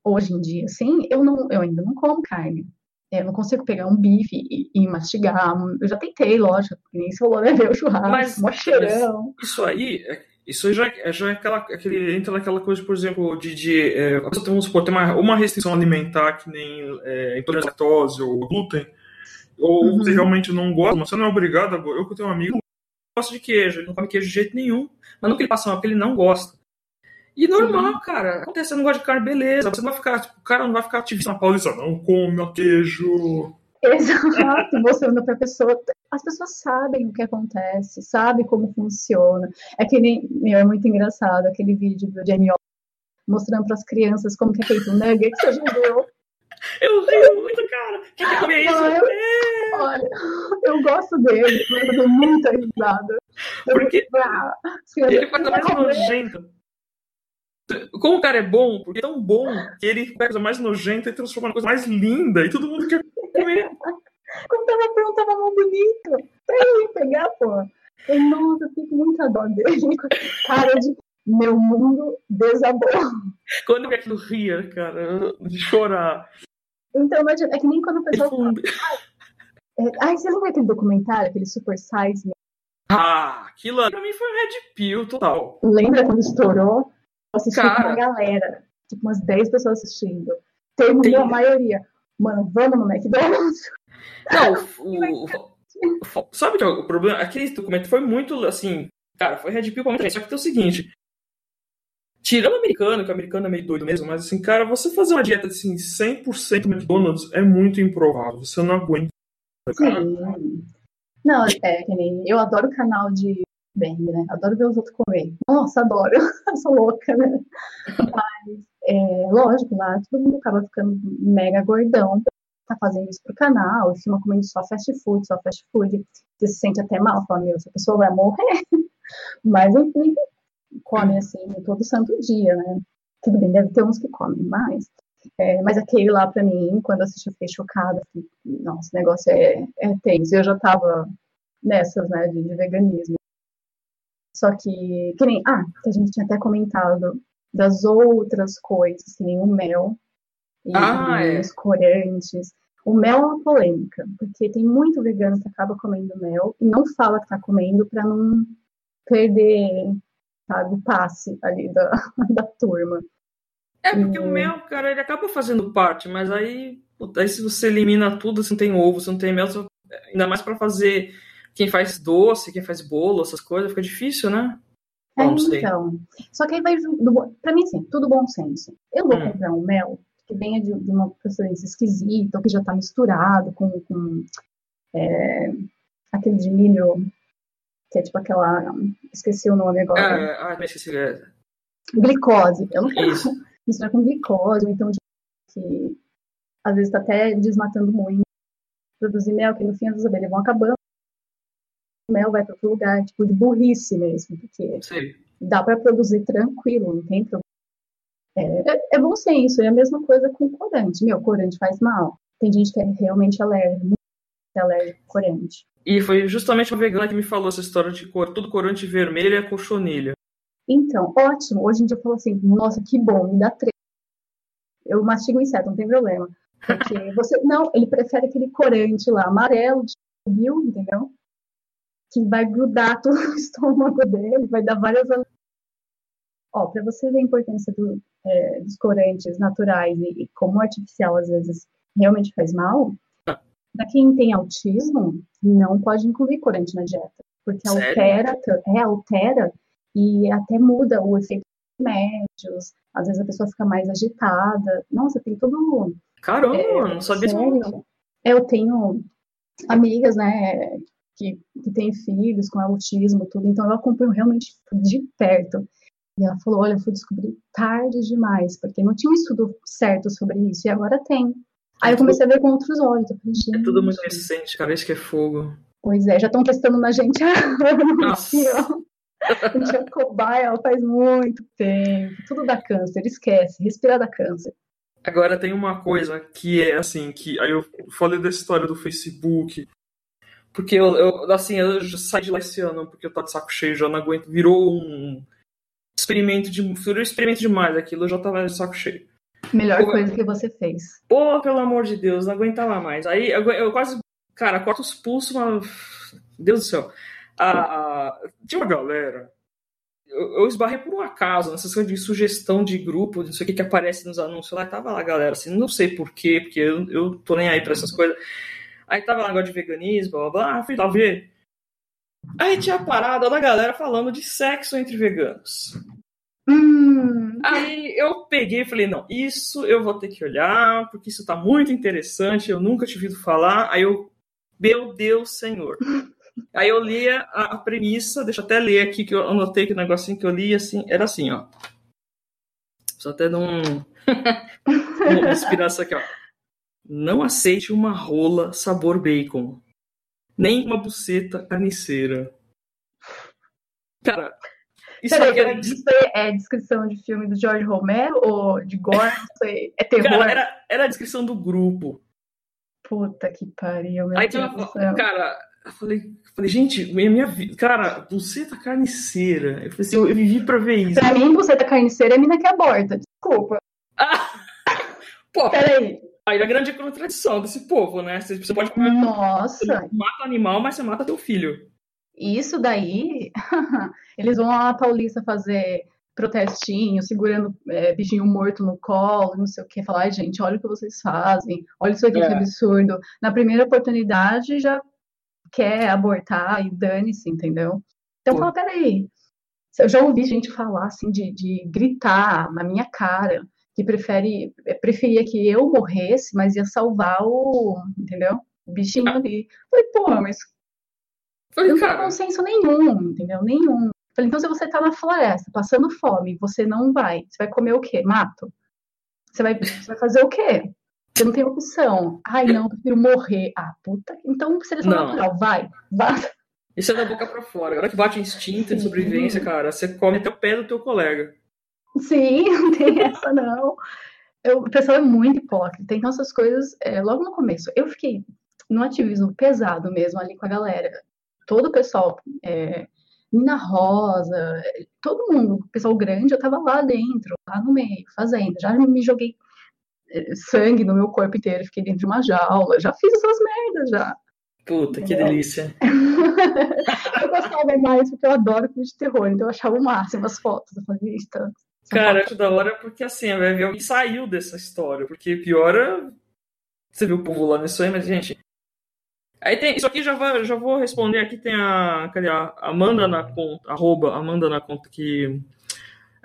hoje em dia, assim, eu, não, eu ainda não como carne. Eu não consigo pegar um bife e, e mastigar. Eu já tentei, lógico, nem se né? Ver o churrasco, mas, cheirão. Isso aí, é, isso já, já é aquela, aquele, entra naquela coisa, por exemplo, de, de é, a pessoa tem, vamos supor, tem uma, uma restrição alimentar, que nem é, intolerância à lactose ou glúten, ou uhum. você realmente não gosta, mas você não é obrigado. Eu que tenho um amigo gosta de queijo, ele não come queijo de jeito nenhum, mas não que ele passa mal, porque ele não gosta. E normal, Sim. cara. Acontece, você não gosta de carne, beleza. Você não vai ficar, tipo, o cara não vai ficar ativista na paulista, não come queijo. Exato, mostrando pra pessoa. As pessoas sabem o que acontece, sabem como funciona. É que nem, meu, é muito engraçado aquele vídeo do Jamie mostrando para as crianças como que é feito o nugget que você já viu. Eu rio muito, cara. Quem quer comer isso? Ah, eu, olha, eu gosto dele, mas eu dou muita risada. Eu Porque vou- ah, ele faz a mais nojento. Como o cara é bom, porque é tão bom que ele pega a coisa mais nojenta e transforma na coisa mais linda e todo mundo quer comer. Quando tava pronto, tava mó bonito. Pra eu ir pegar, pô. Eu, nossa, eu fico com muita dó dele. Cara de meu mundo desabou. Quando eu aquilo ria, cara, de chorar. Então, é que nem quando a Ele pessoa. falou, É, ai, você lembra aquele documentário, aquele Super Size Me? ah, aquilo pra mim foi um red pill total. Lembra quando estourou? Eu assisti Cara. com uma galera, tipo umas 10 pessoas assistindo. Terminou Tem- a maioria. Mano, vamos no McDonald's? Não, o, o- o- sabe que é o problema? Aquele documento foi muito assim, cara, foi red pill pra muita gente. Só que tem o seguinte, tirando o americano, que o americano é meio doido mesmo, mas assim, cara, você fazer uma dieta assim 100% McDonald's é muito improvável. Você não aguenta. Cara. Sim. Não, é que nem. Eu adoro o canal de bem, né? Adoro ver os outros comer. Nossa, adoro. Eu sou louca, né? Mas, é, lógico, lá todo mundo acaba ficando mega gordão. Tá fazendo isso pro canal, e filma comendo só fast food, só fast food. Você se sente até mal, fala, meu, essa pessoa vai morrer. Mas, enfim, come assim todo santo dia, né? Tudo bem, deve ter uns que comem mais. É, mas aquele lá, pra mim, quando eu assisti, eu fiquei chocada. Fiquei, Nossa, o negócio é, é tenso. Eu já tava nessas, né, de, de veganismo. Só que, que nem, ah, que a gente tinha até comentado das outras coisas, que nem o mel e, Ah, e é. os corantes. O mel é uma polêmica, porque tem muito vegano que acaba comendo mel e não fala que tá comendo pra não perder, sabe, o passe ali da, da turma. É porque Hum. o mel, cara, ele acaba fazendo parte, mas aí, aí se você elimina tudo, você não tem ovo, você não tem mel, você- ainda mais pra fazer quem faz doce, quem faz bolo, essas coisas, fica difícil, né? É, então. Só que aí vai pra mim, assim, tudo bom senso. Eu vou Hum. comprar um mel que venha de, de uma procedência esquisita, ou que já tá misturado com, com é, aquele de milho, que é tipo aquela. Esqueci o nome agora. Ah, me esqueci. é, Glicose. Eu não quero Isso. misturar com glicose, ou então de, que às vezes tá até desmatando muito. Produzir mel, que no fim as abelhas vão acabando. Mel vai para outro lugar, tipo, de burrice mesmo, porque Sei. dá para produzir tranquilo, não tem problema. É, é, é bom senso, é a mesma coisa com corante. Meu, corante faz mal. Tem gente que é realmente alérgica, muito alérgico ao corante. E foi justamente uma vegana que me falou essa história de cor, tudo corante vermelho é cochonilha. Então, ótimo. Hoje em dia eu falo assim, nossa, que bom, me dá três. Eu mastigo inseto, não tem problema. Porque você. Não, ele prefere aquele corante lá, amarelo, de viu, entendeu? Que vai grudar todo o estômago dele, vai dar várias. Ó, pra você ver a importância do, é, dos corantes naturais e, e como o artificial às vezes realmente faz mal, Ah. pra quem tem autismo, não pode incluir corante na dieta. Porque Sério? altera, é, altera e até muda o efeito dos remédios. Às vezes a pessoa fica mais agitada. Nossa, tem todo. Caramba, É, não sabia disso. sério? Eu tenho amigas, né, que, que têm filhos com autismo, tudo, então eu acompanho realmente de perto. E ela falou: Olha, eu fui descobrir tarde demais, porque não tinha um estudo certo sobre isso, e agora tem. Aí eu comecei a ver com outros olhos. Eu falei, É tudo muito recente, cara. Isso que é fogo. Pois é, já estão testando na gente aqui, ó. A gente é cobaia faz muito tempo. Tudo dá câncer, esquece. Respirar dá câncer. Agora tem uma coisa que é assim, que aí eu falei dessa história do Facebook, porque eu, eu assim, eu saí de lá esse ano, porque eu tava de saco cheio, já não aguento, virou um experimento de, virou um experimento demais aquilo, eu já tava de saco cheio. Melhor Pô, coisa que você fez. Pô, pelo amor de Deus, não aguentava mais. Aí eu, eu quase, cara, corto os pulsos, mas. Deus do céu. A, a- tinha uma galera. Eu, eu esbarrei por um acaso nessas coisas de sugestão de grupo, não sei o que que aparece nos anúncios lá. Tava lá, galera, assim, não sei porquê, porque eu, eu tô nem aí pra essas coisas. Aí tava lá negócio de veganismo, blá blá blá, ah, fui lá ver. Aí tinha a parada da galera falando de sexo entre veganos. Hum, Aí eu peguei e falei, não, isso eu vou ter que olhar, porque isso tá muito interessante, eu nunca tinha ouvido falar. Aí eu, meu Deus, Senhor. Aí eu li a, a premissa, deixa eu até ler aqui, que eu anotei que o negocinho que eu li, assim, era assim, ó. Precisa até dar um. Vou inspirar isso aqui, ó. Não aceite uma rola sabor bacon. Nem uma buceta carniceira. Cara, isso Peraí, aqui era... isso é descrição de filme do George Romero ou de Gore? Aí é terror? Cara, era, era a descrição do grupo. Puta que pariu, meu Aí Deus do céu. Cara, eu falei, falei, gente, minha, minha vida. Cara, buceta carniceira. Eu falei assim, eu, eu vivi pra ver isso. Pra mim, buceta carniceira é mina que aborta. Desculpa. Ah! Pô, Peraí. Aí a grande contradição desse povo, né? Você pode comer. Nossa! Você mata o animal, mas você mata teu filho. Isso daí, eles vão lá na Paulista fazer protestinho, segurando é, bichinho morto no colo, não sei o que, falar, gente, olha o que vocês fazem, olha isso aqui é. que absurdo. Na primeira oportunidade já quer abortar e dane-se, entendeu? Então Pô. fala, peraí, eu já ouvi gente falar assim de, de gritar na minha cara que prefere é, preferia que eu morresse, mas ia salvar o, entendeu? O bichinho ah. ali. Falei, porra, mas Falei, não tem consenso nenhum, entendeu? Nenhum. Falei, então se você tá na floresta, passando fome, você não vai, você vai comer o quê? Mato? Você vai, você vai fazer o quê? Você não tem opção. Ai, não, eu prefiro morrer. Ah, puta. Então, seleção não. natural, vai, vai. Isso é da boca pra fora. Agora que bate o instinto de sobrevivência, cara, você come até o pé do teu colega. Sim, não tem essa não. Eu, o pessoal é muito hipócrita. Então, essas coisas, é, logo no começo, eu fiquei no ativismo pesado mesmo ali com a galera todo o pessoal, é, Nina Rosa, todo mundo, pessoal grande, eu tava lá dentro, lá no meio, fazendo. Já me joguei é, sangue no meu corpo inteiro, fiquei dentro de uma jaula, já fiz essas merdas já. Puta, que delícia. eu gostava mais porque eu adoro filme de terror, então eu achava o máximo as fotos. Eu falei, tá, Cara, acho da hora porque assim, vai ver alguém saiu dessa história, porque pior é. Você viu o povo lá nisso aí, mas, gente, Aí tem, isso aqui já, vai, já vou responder aqui, tem a, cadê a Amanda na conta, arroba Amanda na conta, que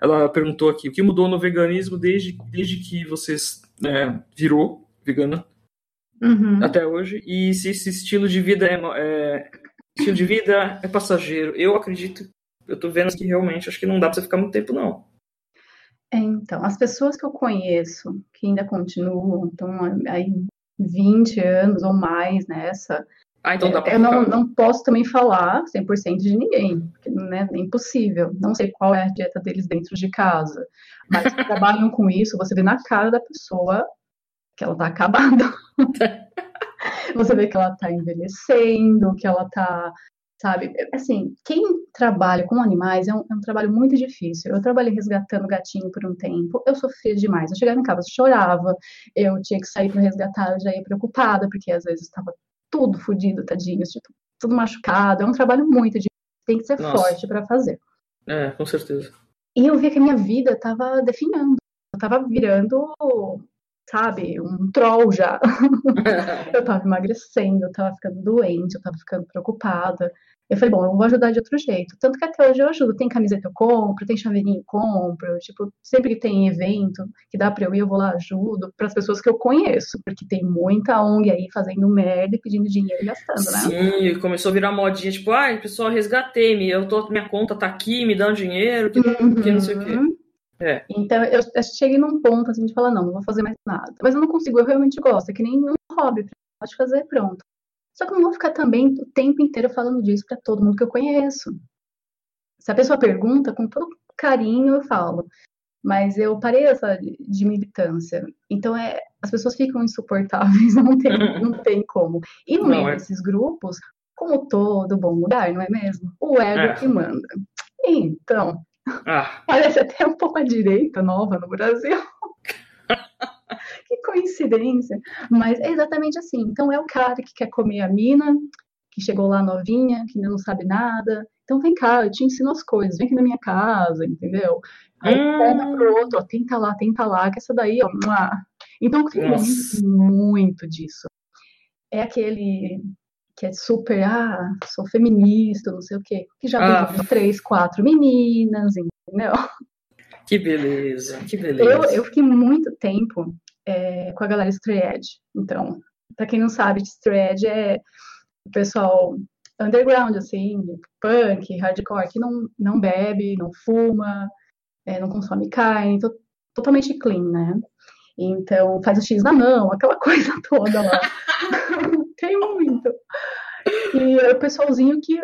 ela perguntou aqui, o que mudou no veganismo desde, desde que vocês né, virou vegana uhum. até hoje, e se esse estilo de vida é, é, estilo de vida é passageiro. Eu acredito, eu tô vendo que realmente acho que não dá pra você ficar muito tempo, não. É, então, as pessoas que eu conheço, que ainda continuam, estão aí 20 anos ou mais nessa. Ah, então dá pra eu não, não posso também falar 100% de ninguém, né, é impossível. Não sei qual é a dieta deles dentro de casa, mas trabalham com isso, você vê na cara da pessoa que ela tá acabada. você vê que ela tá envelhecendo, que ela tá sabe? Assim, quem trabalha com animais é um, é um, trabalho muito difícil. Eu trabalhei resgatando gatinho por um tempo, eu sofria demais. Eu chegava em casa, chorava, eu tinha que sair para resgatar, eu já ia preocupada, porque às vezes estava tudo fodido, tadinho, tipo, tudo machucado. É um trabalho muito difícil, tem que ser Nossa. forte para fazer. É, com certeza. E eu via que a minha vida estava definhando, eu estava virando sabe, um troll já. eu tava emagrecendo, eu tava ficando doente, eu tava ficando preocupada. Eu falei, bom, eu vou ajudar de outro jeito. Tanto que até hoje eu ajudo. Tem camiseta eu compro, tem chaveirinho eu compro. Tipo, sempre que tem evento que dá pra eu ir, eu vou lá ajudo. Para as pessoas que eu conheço. Porque tem muita ONG aí fazendo merda e pedindo dinheiro e gastando, né? Sim, começou a virar modinha. Tipo, ai, pessoal, resgatei-me. Eu tô, minha conta tá aqui, me um dinheiro, que, uhum. que não sei o quê. É. Então eu, eu, cheguei num ponto assim de falar, não, não vou fazer mais nada. Mas eu não consigo, eu realmente gosto, é que nem um hobby, pode fazer, pronto. Só que eu não vou ficar também o tempo inteiro falando disso para todo mundo que eu conheço. Se a pessoa pergunta, com todo carinho eu falo. Mas eu parei essa de militância. Então é, as pessoas ficam insuportáveis, não tem, não tem como. E no meio é. desses grupos, como todo bom lugar, não é mesmo? O ego é. que manda. Então, ah. Parece até um pouco a direita nova no Brasil. que coincidência. Mas é exatamente assim. Então é o cara que quer comer a mina, que chegou lá novinha, que ainda não sabe nada. Então vem cá, eu te ensino as coisas, vem aqui na minha casa, entendeu? Aí hum. pega pro outro, ó, tenta lá, tenta lá, que essa daí, ó. Então tem muito, muito disso. É aquele que é super, ah, sou feminista, não sei o quê, que já ah. tem três, quatro meninas, entendeu? Que beleza, que beleza. Eu, eu fiquei muito tempo é, com a galera Stray Edge. Então, pra quem não sabe, Stray Edge é o pessoal underground, assim, punk, hardcore, que não, não bebe, não fuma, é, não consome carne. Então, totalmente clean, né? Então, faz o X na mão, aquela coisa toda lá. É o pessoalzinho que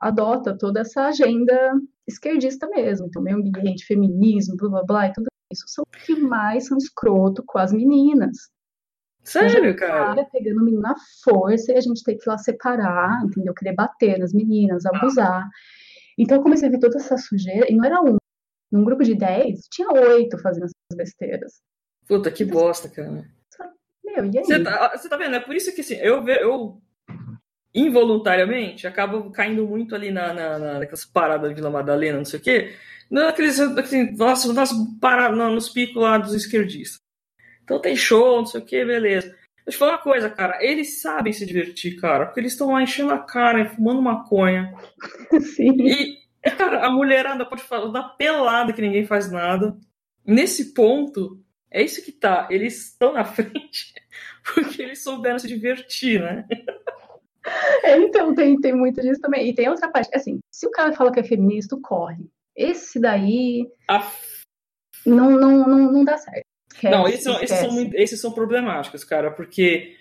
adota toda essa agenda esquerdista mesmo. Então, meio ambiente, feminismo, blá blá blá, e tudo isso. São os que mais são escroto com as meninas. Sério, cara? cara? pegando o menino na força e a gente tem que ir lá separar, entendeu? Querer bater nas meninas, abusar. Então eu comecei a ver toda essa sujeira, e não era um. Num grupo de 10, tinha oito fazendo essas besteiras. Puta, que bosta, cara. Meu, e aí? Você tá, tá vendo? É por isso que assim, eu, eu involuntariamente acabo caindo muito ali na, na, na, naquelas paradas de Vila Madalena, não sei o quê. Naqueles, assim, nossa, nas paradas, nos picos lá dos esquerdistas. Então tem show, não sei o que, beleza. Deixa eu te falar uma coisa, cara. Eles sabem se divertir, cara, porque eles estão lá enchendo a cara, fumando maconha. Sim. E, cara, a mulherada pode falar da pelada que ninguém faz nada. Nesse ponto, é isso que tá. Eles estão na frente porque eles souberam se divertir, né? É, então, tem, tem muito disso também. E tem outra parte, assim, se o cara fala que é feminista, corre. Esse daí não, não, não, não dá certo. Esquece, não, esses são, esses, são esses são problemáticos, cara, porque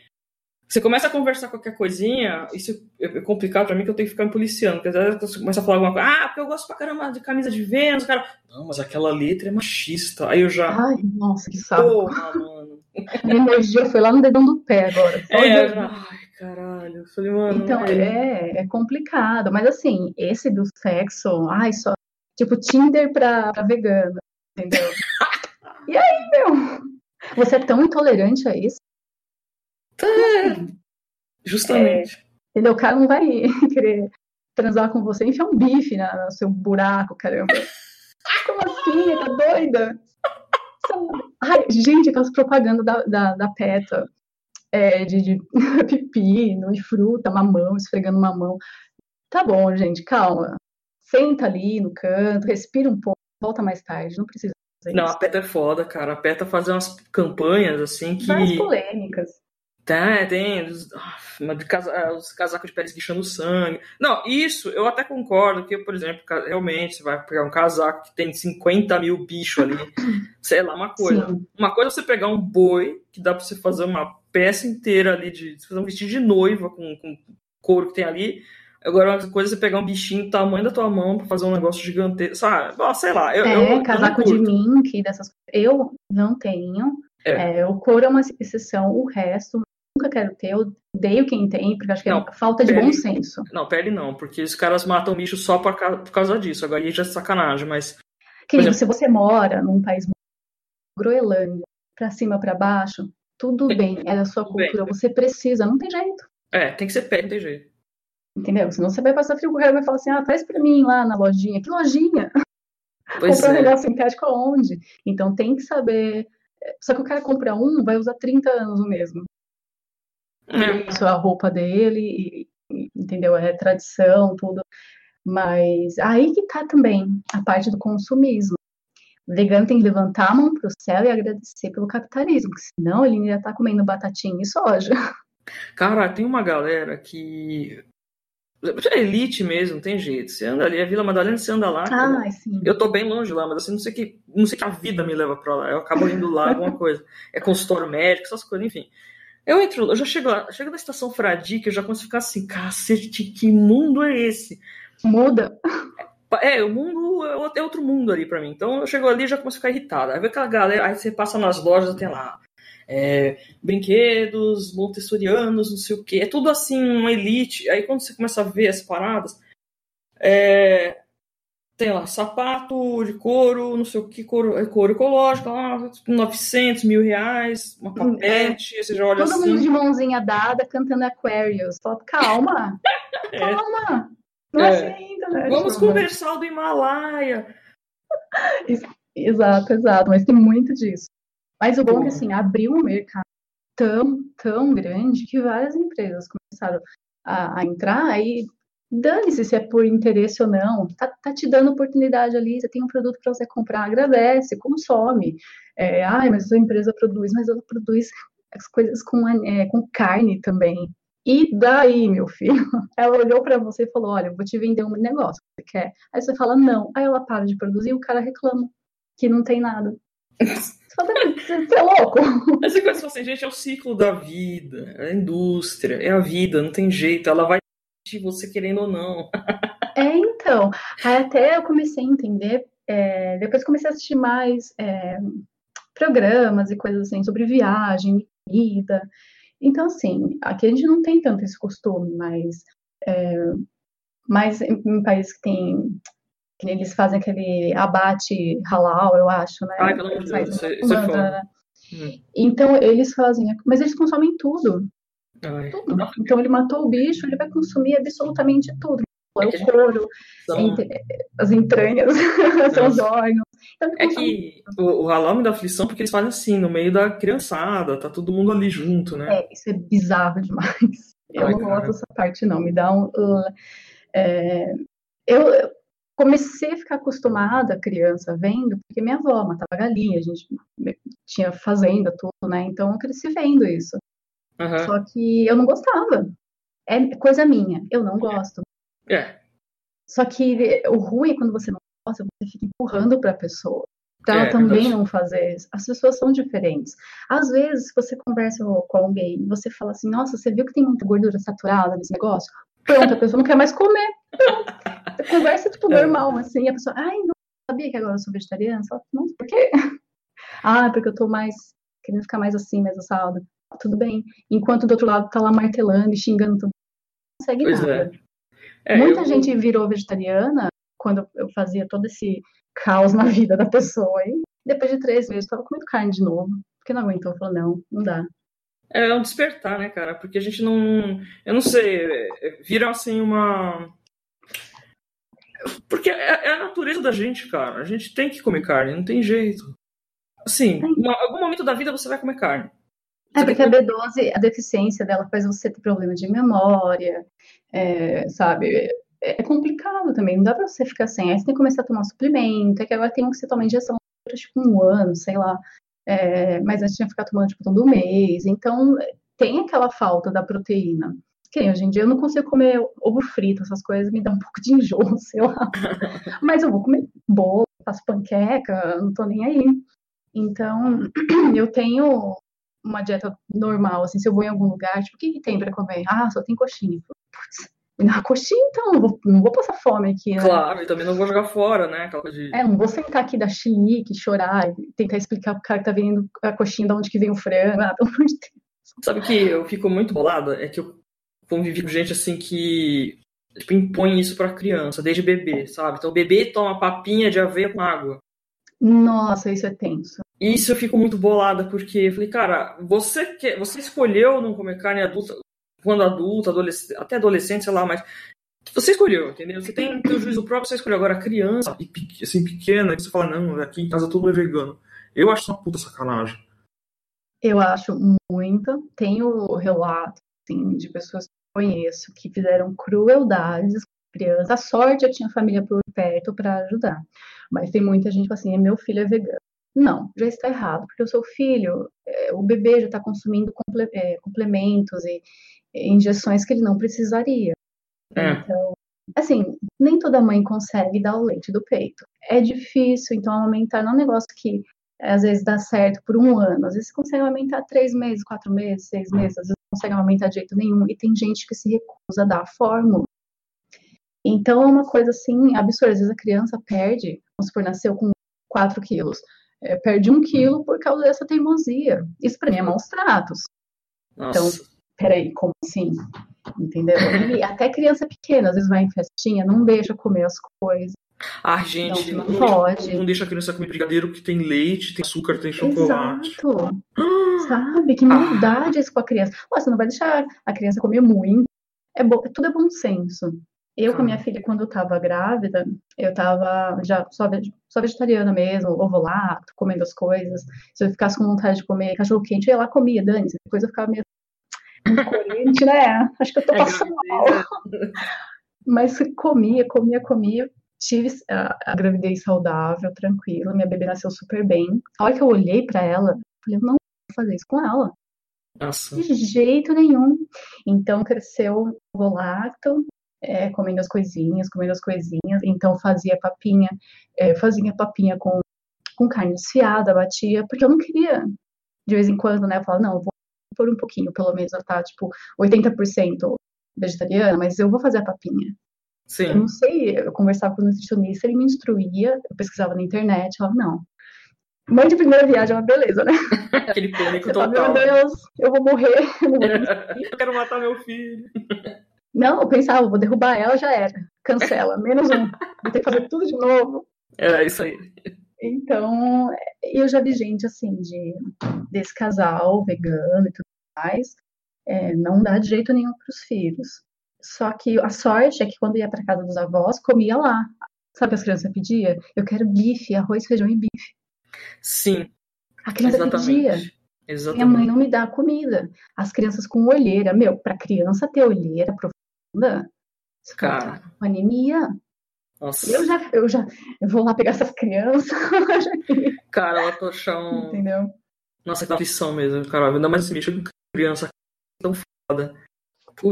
você começa a conversar qualquer coisinha, isso é complicado pra mim que eu tenho que ficar me policiando. Porque às vezes você começa a falar alguma coisa, ah, porque eu gosto pra caramba de camisa de Vênus, cara. Não, mas aquela letra é machista. Aí eu já. Ai, nossa, que saco. Porra, mano. Minha energia foi lá no dedão do pé agora. É, já... ai, caralho. Eu falei, mano. Então, é, é complicado. Mas assim, esse do sexo, ai, só. Tipo, Tinder pra, pra vegano, entendeu? E aí, meu? Você é tão intolerante a isso? É, justamente. É, entendeu? O cara não vai querer transar com você e enfiar um bife no seu buraco, caramba. Como assim? Tá doida? Ai, gente, aquelas propagandas da, da, da PETA é, de, de pepino e fruta, mamão, esfregando mamão. Tá bom, gente, calma. Senta ali no canto, respira um pouco, volta mais tarde, não precisa não, a PETA é foda, cara. A PETA faz umas campanhas assim que. Várias polêmicas. Tá, tem os, ah, os casacos de pele esguichando sangue. Não, isso eu até concordo que, por exemplo, realmente você vai pegar um casaco que tem 50 mil bichos ali, sei lá, uma coisa. Sim. Uma coisa é você pegar um boi, que dá pra você fazer uma peça inteira ali, de fazer um vestido de noiva com, com couro que tem ali. Agora, uma coisa é você pegar um bichinho do tamanho da tua mão pra fazer um negócio gigantesco, sabe? sei lá. Eu, é, eu, casaco de mink, dessas Eu não tenho. É. É, o couro é uma exceção, o resto nunca quero ter. Eu odeio quem tem, porque acho que não, é falta de bom senso. Não, pele não, porque os caras matam bicho só por, por causa disso. Agora, isso é sacanagem, mas. Querido, exemplo, se você mora num país Groenlândia, pra cima, pra baixo, tudo bem, é da sua cultura, bem. você precisa, não tem jeito. É, tem que ser pele, não tem jeito. Entendeu? Senão você vai passar frio, o cara vai falar assim, ah, traz pra mim lá na lojinha. Que lojinha? Pois Comprar é. um negócio sintético aonde? Então tem que saber. Só que o cara compra um, vai usar 30 anos o mesmo. É. Isso é a roupa dele, e, entendeu? É tradição, tudo. Mas aí que tá também a parte do consumismo. O vegano tem que levantar a mão pro céu e agradecer pelo capitalismo, senão ele ainda tá comendo batatinha e soja. Cara, tem uma galera que é elite mesmo, tem jeito. Você anda ali, a Vila Madalena, você anda lá. Ah, sim. Eu tô bem longe lá, mas assim, não sei que, não sei que a vida me leva pra lá. Eu acabo indo lá, alguma coisa. É consultório médico, essas coisas, enfim. Eu entro, eu já chego lá, chego na estação Fradique, eu já começo a ficar assim, cacete, que mundo é esse? Muda. É, é o mundo é outro mundo ali para mim. Então eu chego ali e já começo a ficar irritado. Aí vem aquela galera, aí você passa nas lojas, tem lá é, brinquedos montessorianos, não sei o que. É tudo assim, uma elite. Aí quando você começa a ver as paradas, é, tem lá sapato de couro, não sei o que, couro, é couro ecológico, lá, 900 mil reais, uma papete, é. você já olha Todo assim. mundo de mãozinha dada cantando Aquarius. Fala, calma, é. calma. Não é, assim ainda, né? Vamos conversar do Himalaia. Exato, exato, mas tem muito disso. Mas o bom é que, assim, abriu um mercado tão, tão grande que várias empresas começaram a, a entrar e dane-se se é por interesse ou não, tá, tá, te dando oportunidade ali, você tem um produto para você comprar, agradece, consome. É, Ai, mas a empresa produz, mas ela produz as coisas com, é, com carne também. E daí, meu filho? Ela olhou para você e falou: Olha, vou te vender um negócio, você quer? Aí você fala: Não. Aí ela para de produzir e o cara reclama que não tem nada. Você é louco? Você coisa assim, gente, é o ciclo da vida, é a indústria, é a vida, não tem jeito, ela vai de você querendo ou não. É, então. Aí até eu comecei a entender, é, depois comecei a assistir mais é, programas e coisas assim sobre viagem, vida. Então, assim, aqui a gente não tem tanto esse costume, mas, é, mas em, em países que tem que eles fazem aquele abate halal, eu acho, né? Ai, pelo amor de Deus, isso, é, isso é foda. Hum. Então, eles fazem, mas eles consomem tudo. Ai. tudo. Então, ele matou o bicho, ele vai consumir absolutamente tudo. É o couro, são... as entranhas, são os órgãos. Então, é que o, o halal me dá aflição porque eles fazem assim, no meio da criançada, tá todo mundo ali junto, né? É, isso é bizarro demais. Eu Ai, não gosto dessa parte, não. Me dá um. Uh, é, eu, comecei a ficar acostumada, criança, vendo, porque minha avó matava galinha, a gente tinha fazenda, tudo, né? Então eu cresci vendo isso. Uhum. Só que eu não gostava. É coisa minha, eu não gosto. É. Só que o ruim é quando você não gosta, você fica empurrando para a pessoa. Pra ela é, também não fazer. As pessoas são diferentes. Às vezes, se você conversa com alguém e você fala assim, nossa, você viu que tem muita gordura saturada nesse negócio? Pronto, a pessoa não quer mais comer. Pronto. Conversa, tipo, é. normal, assim. A pessoa, ai, não sabia que agora eu sou vegetariana? Não, por quê? Ah, porque eu tô mais, querendo ficar mais assim, mais assado. Ah, tudo bem. Enquanto do outro lado tá lá martelando e xingando tudo. Não consegue pois nada. É. É, Muita eu... gente virou vegetariana quando eu fazia todo esse caos na vida da pessoa. E depois de três meses, eu tava comendo carne de novo. Porque não aguentou. Falou, não, não dá. É um despertar, né, cara? Porque a gente não. Eu não sei. É, vira assim uma. Porque é, é, a natureza da gente, cara. A gente tem que comer carne, não tem jeito. Assim, em algum momento da vida você vai comer carne. É porque a B12, a deficiência dela faz você ter problema de memória, é, sabe? É complicado também, não dá pra você ficar sem. Aí você tem que começar a tomar suplemento, é que agora tem um que você toma injeção por tipo um ano, sei lá. É, mas antes tinha que ficar tomando tipo todo mês. Então tem aquela falta da proteína. Que hoje em dia eu não consigo comer ovo frito, essas coisas me dá um pouco de enjoo, sei lá. Mas eu vou comer bolo, faço panqueca, não tô nem aí. Então, eu tenho uma dieta normal, assim, se eu vou em algum lugar, tipo, o que, que tem para comer? Ah, só tem coxinha. Putz, na coxinha, então, não vou, não vou passar fome aqui, né? Claro, e também não vou jogar fora, né? Aquela coisa de... É, não vou sentar aqui da chilique, chorar, e tentar explicar pro cara que tá vendo a coxinha de onde que vem o frango, ah, pelo amor de Deus. Sabe que eu fico muito bolada? É que eu convivi com gente assim que tipo, impõe isso pra criança, desde bebê, sabe? Então o bebê toma papinha de aveia com água. Nossa, isso é tenso. Isso eu fico muito bolada, porque eu falei, cara, você, quer, você escolheu não comer carne adulta, quando adulto, adolescente, até adolescente, sei lá, mas você escolheu, entendeu? Você tem o juízo próprio, você escolheu. Agora, criança, assim, pequena, que você fala, não, aqui em casa tudo é vegano. Eu acho uma puta sacanagem. Eu acho muito. Tenho relato, assim, de pessoas que conheço que fizeram crueldades com crianças. A sorte, eu tinha família por perto para ajudar. Mas tem muita gente que assim, meu filho é vegano. Não, já está errado, porque o seu filho, é, o bebê já está consumindo é, complementos e injeções que ele não precisaria. É. Então, assim, nem toda mãe consegue dar o leite do peito. É difícil, então aumentar não é um negócio que às vezes dá certo por um ano, às vezes você consegue aumentar três meses, quatro meses, seis meses, às vezes não consegue aumentar de jeito nenhum, e tem gente que se recusa a dar a fórmula. Então é uma coisa assim absurda. Às vezes a criança perde, vamos supor, nasceu com 4 quilos, é, perde um quilo por causa dessa teimosia. Isso para mim é maus tratos. Nossa. Então, peraí, como assim? Entendeu? E até criança pequena, às vezes vai em festinha, não deixa comer as coisas. Ah, gente, não, não, pode. Não deixa a criança comer brigadeiro que tem leite, tem açúcar, tem chocolate. Exato. Sabe? Que maldade ah. isso com a criança. Você não vai deixar a criança comer muito. É bo... Tudo é bom senso. Eu, com a minha filha, quando eu tava grávida, eu tava já só, só vegetariana mesmo, ovo lacto, comendo as coisas. Se eu ficasse com vontade de comer cachorro quente, eu ia lá comia, dane Depois eu ficava meio incoerente, né? Acho que eu tô é passando mal. Mas comia, comia, comia. Tive a, a, gravidez saudável, tranquila. Minha bebê nasceu super bem. A hora que eu olhei para ela, falei, eu não vou fazer isso com ela. Nossa. De jeito nenhum. Então cresceu o lacto, é, comendo as coisinhas, comendo as coisinhas. Então fazia papinha, é, fazia papinha com com carne desfiada, batia, porque eu não queria, de vez em quando, né, eu falava, não, eu vou por um pouquinho, pelo menos, tá, tipo, 80% vegetariana, mas eu vou fazer a papinha. Sim. Eu não sei, eu conversava com o nutricionista, ele me instruía, eu pesquisava na internet, eu falava, não. Mãe de primeira viagem é uma beleza, né? Aquele pânico Você fala, total. Meu Deus, eu vou morrer. eu vou eu quero matar meu filho. Não, eu pensava, vou derrubar ela, já era. Cancela, menos um. Vou ter que fazer tudo de novo. É isso aí. Então, eu já vi gente assim, de, desse casal vegano e tudo mais, é, não dá de jeito nenhum para os filhos. Só que a sorte é que quando ia para casa dos avós, comia lá. Sabe as crianças pediam? Eu quero bife, arroz, feijão e bife. Sim, A criança pedia. exatamente. Minha mãe Exatamente. não me dá comida. As crianças com olheira. Meu, para criança ter olheira profunda, você Cara. tá com anemia. Nossa. Eu já, eu já eu vou lá pegar essas crianças, Cara, ela puxar um. entendeu? Nossa, que aflição mesmo, cara. Ainda mais esse bicho com criança tão foda.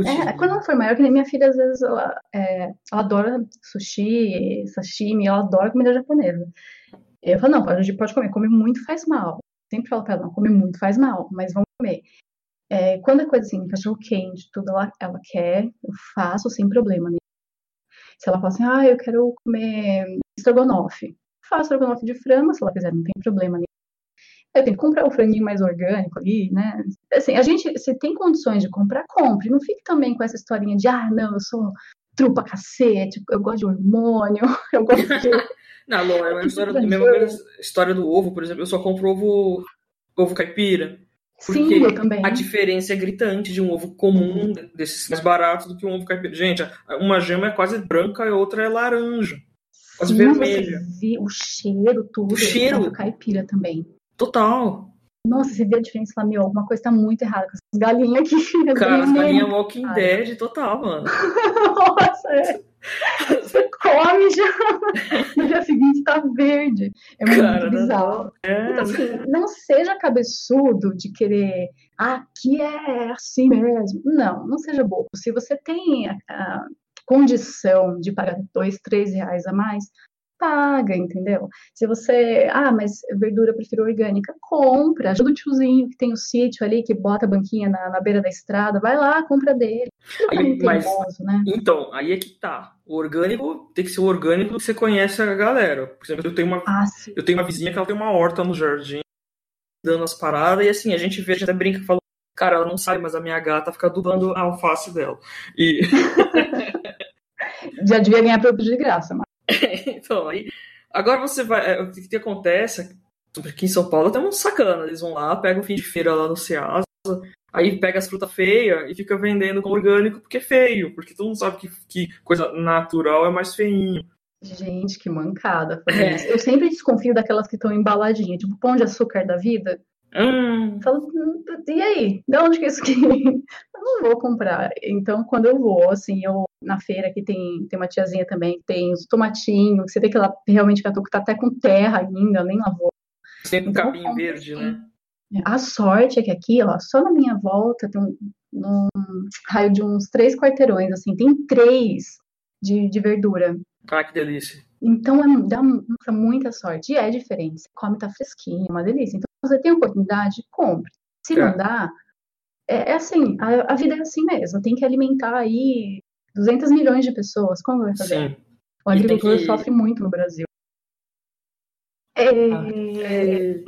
É, quando ela for maior, que nem minha filha, às vezes, ela, é, ela adora sushi, sashimi, ela adora comida japonesa. Eu falo, não, a gente pode comer, comer muito faz mal. Sempre falo pra ela, não, comer muito faz mal, mas vamos comer. É, quando é coisa assim, cachorro quente, tudo ela, ela quer, eu faço sem problema. Né? Se ela fala assim, ah, eu quero comer estrogonofe, faço estrogonofe de frango, se ela quiser, não tem problema nenhum. Eu tenho que comprar o franguinho mais orgânico ali, né? Assim, a gente, se tem condições de comprar, compre. Não fique também com essa historinha de, ah, não, eu sou trupa cacete, eu gosto de hormônio, eu gosto de... Não, Lô, é a mesma história, a mesma história do ovo, por exemplo. Eu só compro ovo, ovo caipira. Porque Sim, eu também. a diferença é gritante de um ovo comum, desses mais baratos, do que um ovo caipira. Gente, uma gema é quase branca e outra é laranja. quase Sim, vermelha. Você vê o cheiro, tudo. O cheiro. do caipira também. Total. Nossa, você vê a diferença lá, meu, alguma coisa tá muito errada com essas galinhas aqui. Cara, as galinhas mesmo. Walking. Dead total, mano. Nossa, é. Você come já. No dia seguinte tá verde. É muito Cara, bizarro. É, Então, assim, não seja cabeçudo de querer, ah, aqui é assim mesmo. Não, não seja bobo. Se você tem a, a condição de pagar dois, três reais a mais, paga, entendeu? Se você, ah, mas verdura eu prefiro orgânica, compra. Ajuda o tiozinho que tem o sítio ali, que bota a banquinha na, na beira da estrada, vai lá, compra dele. Não Aí, é mas- né? Então, aí é que tá. O orgânico tem que ser o orgânico que você conhece a galera. Por exemplo, eu tenho uma, Ah, eu tenho uma vizinha que ela tem uma horta no jardim, dando as paradas, e assim, a gente vê, a gente até brinca e fala, cara, ela não sabe, mas a minha gata fica adubando a alface dela. E Já devia ganhar produto de graça, mas então, aí. Agora você vai. é, O que, acontece? Aqui em São Paulo tem um sacana. Eles vão lá, pegam o fim de feira lá no Ceasa, aí pega as frutas feias e fica vendendo como orgânico porque é feio. Porque todo mundo sabe que, que coisa natural é mais feinho. Gente, que mancada É. Eu sempre desconfio daquelas que estão embaladinhas, tipo pão de açúcar da vida. Hum, Falo, "Hum, e aí? De onde que é isso aqui? Eu não vou comprar. Então, quando eu vou, assim, eu na feira que tem, tem uma tiazinha também, que tem os tomatinhos, que você vê que ela realmente catou, que tá até com terra ainda, nem lavou. sempre um Então, capim verde, né? A sorte é que aqui, ó, só na minha volta, tem um, num raio de uns três quarteirões, assim, tem três de, de verdura. Ah, que delícia. Então é, dá muita sorte. E é diferente. Você come, tá fresquinho, é uma delícia. Então, se você tem oportunidade, compre. Se É. não dá, é, é assim, a, a vida é assim mesmo. Tem que alimentar aí 200 milhões de pessoas. Como vai fazer? Sim. O agricultor que- sofre muito no Brasil. É, É,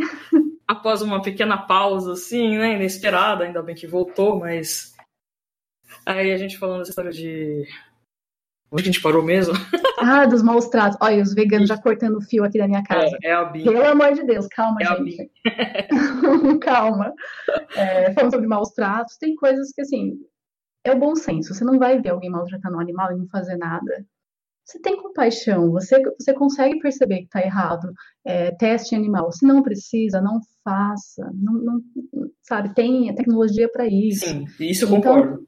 Após uma pequena pausa, assim, né? Inesperada, ainda bem que voltou, mas. Aí a gente falando essa história de. Onde a gente parou mesmo? Ah, dos maus tratos. Olha, os veganos já cortando o fio aqui da minha casa. É, é a Bia. Pelo amor de Deus, calma, É gente. calma. É, falando sobre maus tratos, tem coisas que, assim, é o bom senso. Você não vai ver alguém maltratando um animal e não fazer nada. Você tem compaixão, você, você consegue perceber que está errado. É, teste animal. Se não precisa, não faça. Não, não- sabe, tem a tecnologia para isso. Sim, isso eu Então, concordo.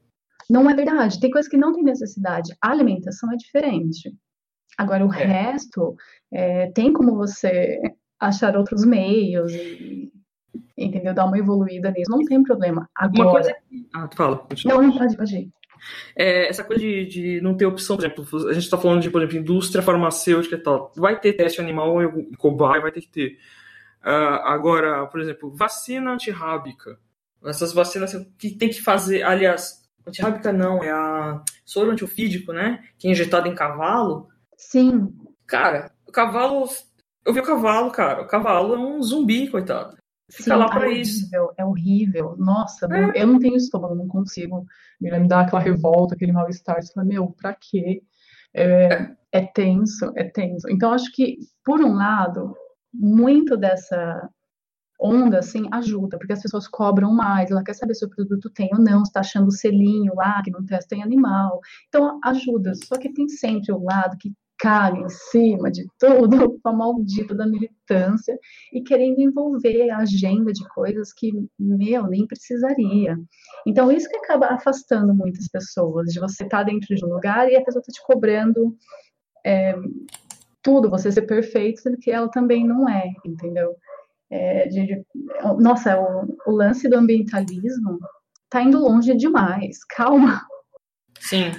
Não é verdade. Tem coisas que não tem necessidade. A alimentação é diferente. Agora, o É. resto, é, tem como você achar outros meios e, entendeu? Dar uma evoluída nisso. Não tem problema. Agora, coisa. Ah, tu fala. continua. não, não pode, pode ir. É, essa coisa de, de, não ter opção, por exemplo, a gente está falando de, por exemplo, indústria farmacêutica e tal. Vai ter teste animal em cobaia, vai ter que ter. Uh, agora, por exemplo, vacina antirrábica. Essas vacinas que tem que fazer, aliás, antirrábica não, é a soro antiofídico, né? Que é injetado em cavalo. Sim. Cara, o cavalo. Eu vi o cavalo, cara. O cavalo é um zumbi, coitado. Fica lá pra é isso. Horrível, é horrível. Nossa, é. eu não tenho estômago, não consigo. Me dá aquela revolta, aquele mal-estar. Você fala, meu, pra quê? É, é. é tenso, é tenso. Então, acho que, por um lado, muito dessa onda, assim, ajuda, porque as pessoas cobram mais, ela quer saber se o produto tem ou não, se está achando o selinho lá, que não testa em animal. Então, ajuda. Só que tem sempre o lado que caga em cima de tudo, o maldito da militância, e querendo envolver a agenda de coisas que, meu, nem precisaria. Então, isso que acaba afastando muitas pessoas, de você estar tá dentro de um lugar e a pessoa está te cobrando é, tudo, você ser perfeito, sendo que ela também não é, entendeu? É, de, de, nossa, o, o lance do ambientalismo tá indo longe demais, calma. Sim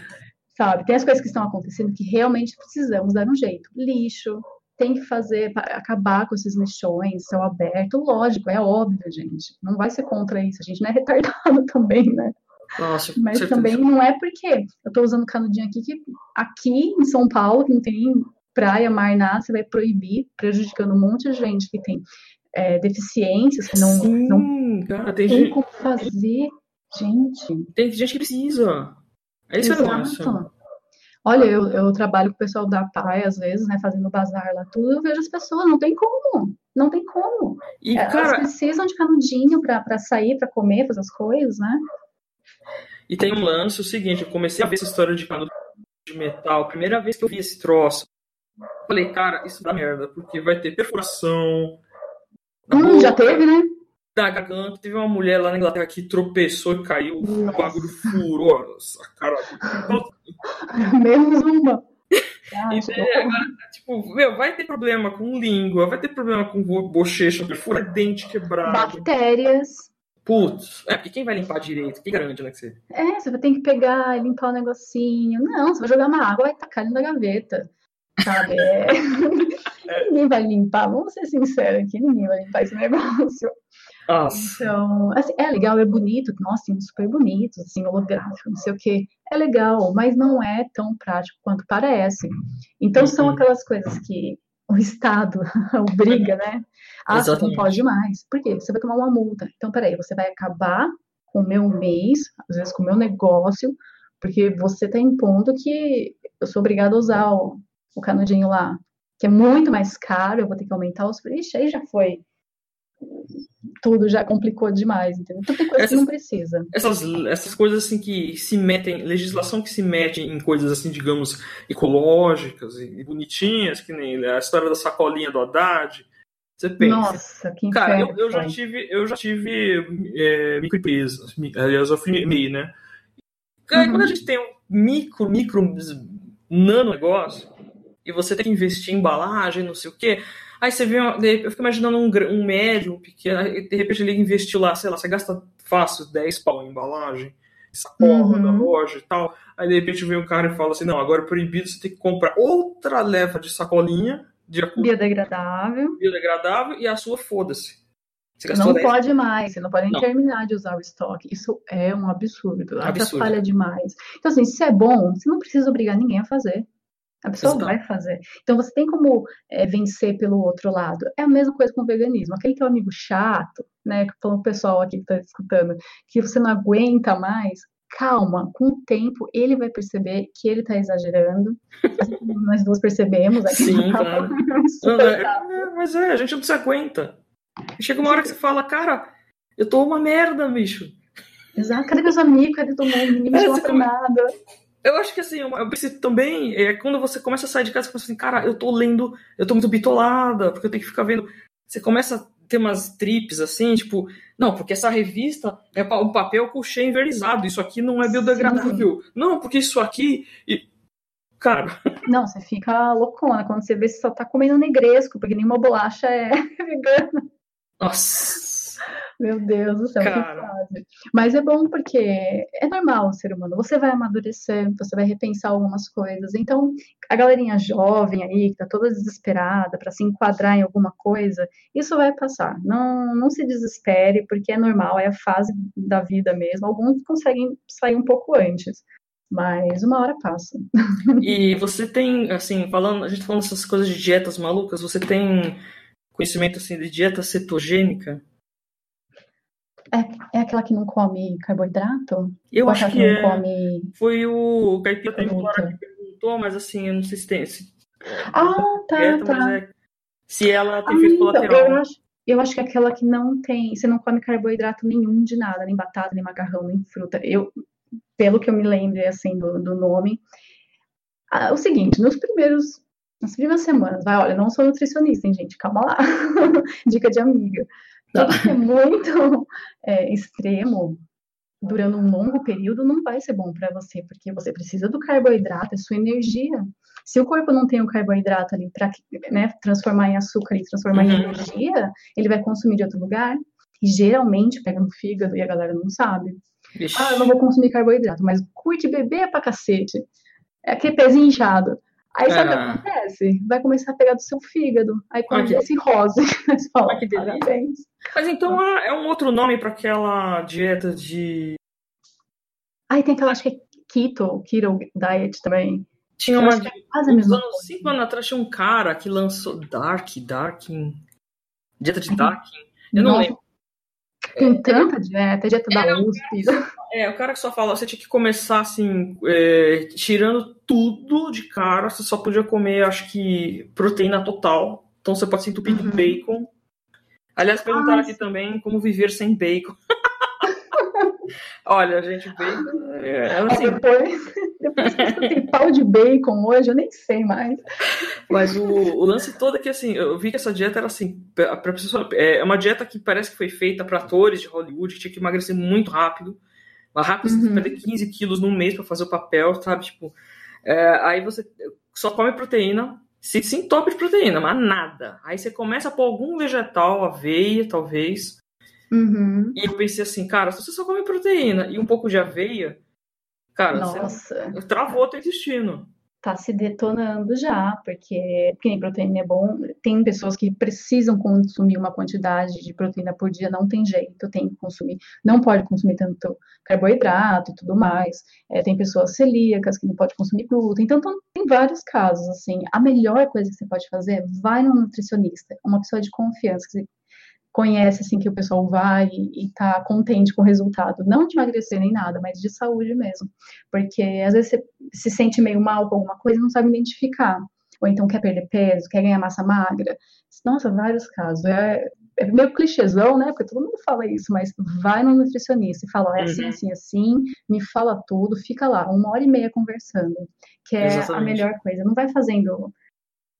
sabe? Tem as coisas que estão acontecendo que realmente precisamos dar um jeito. Lixo, tem que fazer, acabar com esses lixões, céu aberto, lógico, é óbvio, gente. Não vai ser contra isso, a gente não é retardado também, né? Nossa, Mas também não é porque eu estou usando canudinho aqui, que aqui em São Paulo, que não tem praia, mar, nada, você vai proibir, prejudicando um monte de gente que tem é, deficiências, que não, Sim, não cara, tem, tem gente... como fazer, gente. Tem gente que precisa. É isso Exato. Olha, eu, eu trabalho com o pessoal da PAI, às vezes, né, fazendo bazar lá, tudo, eu vejo as pessoas, não tem como, não tem como. E, Elas cara... precisam de canudinho para sair, para comer, fazer as coisas, né? E tem um lance, o seguinte, eu comecei a ver essa história de canudo de metal, primeira vez que eu vi esse troço, falei, cara, isso dá merda, porque vai ter perfuração. Hum, já teve, né? Da garganta. Teve uma mulher lá na Inglaterra que tropeçou e caiu, o bagulho furou a cara. Menos uma. é, agora, tipo, meu, vai ter problema com língua, vai ter problema com bochecha, perfura, dente quebrado. Bactérias. Putz, é porque quem vai limpar direito? Quem garante, né, que você... É, você vai ter que pegar e limpar o negocinho. Não, você vai jogar uma água, vai tacar ele na gaveta. Sabe? É. ninguém vai limpar, vamos ser sinceros aqui, ninguém vai limpar esse negócio. Nossa. Então, assim, é legal, é bonito, nossa, tem uns super bonitos, assim, holográfico, não sei o que. É legal, mas não é tão prático quanto parece. Então, uhum. são aquelas coisas que o Estado obriga, né? Ah, você não pode mais. Por quê? Você vai tomar uma multa. Então, peraí, você vai acabar com o meu mês, às vezes com o meu negócio, porque você está impondo que eu sou obrigada a usar o, o canudinho lá, que é muito mais caro, eu vou ter que aumentar os preços. Aí já foi tudo já complicou demais, entendeu? Então tem coisa essas, que não precisa. Essas, essas coisas assim que se metem, legislação que se mete em coisas assim, digamos, ecológicas e, bonitinhas, que nem a história da sacolinha do Haddad. Você pensa. Nossa, que Cara, eu, eu, já tive, eu já tive é, microempresas, aliás, eu fui MEI, né? Cara, uhum. quando a gente tem um micro, micro, nano negócio, e você tem que investir em embalagem, não sei o quê, Aí você vê, eu fico imaginando um, um médio, um pequeno, de repente ele investiu lá, sei lá, você gasta fácil 10 pau em embalagem, sacola uhum. da loja e tal. Aí de repente vem um cara e fala assim: não, agora é proibido, você tem que comprar outra leva de sacolinha de biodegradável. Biodegradável e a sua foda-se. Não pode mais, você não pode nem terminar de usar o estoque. Isso é um absurdo, absurdo. atrapalha demais. Então, assim, se é bom, você não precisa obrigar ninguém a fazer. A pessoa vai fazer. Então você tem como é, vencer pelo outro lado. É a mesma coisa com o veganismo. Aquele teu amigo chato, né? Falando o pessoal aqui que está escutando, que você não aguenta mais, calma, com o tempo ele vai perceber que ele está exagerando. Assim nós duas percebemos aqui. Sim, claro. É, é, mas é, a gente não se aguenta. Chega uma hora que você fala, cara, eu tô uma merda, bicho. Exato, cadê meus amigos? Cadê todo mundo? Ninguém me chama pra nada. Eu acho que assim, eu preciso também, é quando você começa a sair de casa, você pensa assim, cara, eu tô lendo, eu tô muito bitolada, porque eu tenho que ficar vendo. Você começa a ter umas trips assim, tipo, não, porque essa revista é um papel couché envernizado, isso aqui não é biodegradável. Sim. Não, porque isso aqui. E... Cara. Não, você fica loucona quando você vê se só tá comendo negresco, porque nenhuma bolacha é vegana. Nossa. Meu Deus do céu, que frase. Mas é bom porque é normal o ser humano. Você vai amadurecer, você vai repensar algumas coisas. Então, a galerinha jovem aí, que tá toda desesperada para se enquadrar em alguma coisa, isso vai passar. Não, não se desespere, porque é normal, é a fase da vida mesmo. Alguns conseguem sair um pouco antes. Mas uma hora passa. E você tem, assim, falando, a gente falando essas coisas de dietas malucas, você tem conhecimento assim de dieta cetogênica? É, é aquela que não come carboidrato? Eu acho que, que é. Come... Foi o Caipira que perguntou, mas assim, eu não sei se tem. Se... Ah, tá, dieta, tá. É... se ela tem ah, efeito então, colateral. Eu acho, eu acho que é aquela que não tem. Você não come carboidrato nenhum de nada, nem batata, nem macarrão, nem fruta. Eu, pelo que eu me lembro, assim, do, do nome. Ah, o seguinte, nos primeiros nas primeiras semanas, vai, olha, não sou nutricionista, hein, gente, calma lá. Dica de amiga. Tudo que é muito é, extremo, durante um longo período, não vai ser bom para você, porque você precisa do carboidrato, é sua energia. Se o corpo não tem o carboidrato ali para né, transformar em açúcar e transformar uhum. em energia, ele vai consumir de outro lugar. E geralmente pega no fígado e a galera não sabe. Ah, eu não vou consumir carboidrato, mas curte beber pra cacete. É aquele pezinho inchado. Aí sabe o que acontece? Vai começar a pegar do seu fígado. Aí quando ah, rosa, você fala, ah, que parabéns. Mas então é um outro nome para aquela dieta de. Aí tem aquela, acho que é keto, keto diet também. Tinha uma. É quase uns anos, cinco anos atrás tinha um cara que lançou Dark, Darking. Dieta de Darking. Eu não lembro. Tem é, tanta dieta, dieta da USP. É, o cara que só fala, você tinha que começar assim, é, tirando tudo de cara, você só podia comer, acho que, proteína total. Então você pode se entupir uhum. de bacon. Aliás, perguntaram aqui também como viver sem bacon. Olha, gente, bacon. É, assim... Depois, depois que tem pau de bacon hoje, eu nem sei mais. Mas o, o, lance todo é que, assim, eu vi que essa dieta era assim. Pra pessoa, é uma dieta que parece que foi feita para atores de Hollywood, que tinha que emagrecer muito rápido. Rápido, uhum. você perder 15 quilos num mês para fazer o papel, sabe? Tipo, é, aí você só come proteína, se, se entope de proteína, mas nada. Aí você começa a pôr algum vegetal, aveia, talvez. Uhum. E eu pensei assim, cara, se você só come proteína e um pouco de aveia, cara, Nossa. você travou o teu intestino tá se detonando já, porque, nem proteína é bom. Tem pessoas que precisam consumir uma quantidade de proteína por dia, não tem jeito, tem que consumir, não pode consumir tanto carboidrato e tudo mais. É, tem pessoas celíacas que não pode consumir glúten. Então, tem vários casos, assim. A melhor coisa que você pode fazer vai no nutricionista, uma pessoa de confiança, que conhece, assim, que o pessoal vai e, está contente com o resultado. Não de emagrecer nem nada, mas de saúde mesmo. Porque às vezes você se sente meio mal com alguma coisa e não sabe identificar. Ou então quer perder peso, quer ganhar massa magra. Nossa, vários casos. É, é meio clichêzão, né? Porque todo mundo fala isso, mas vai no nutricionista e fala, é assim, uhum. assim, assim, me fala tudo, fica lá, uma hora e meia conversando, que é Exatamente. a melhor coisa. Não vai fazendo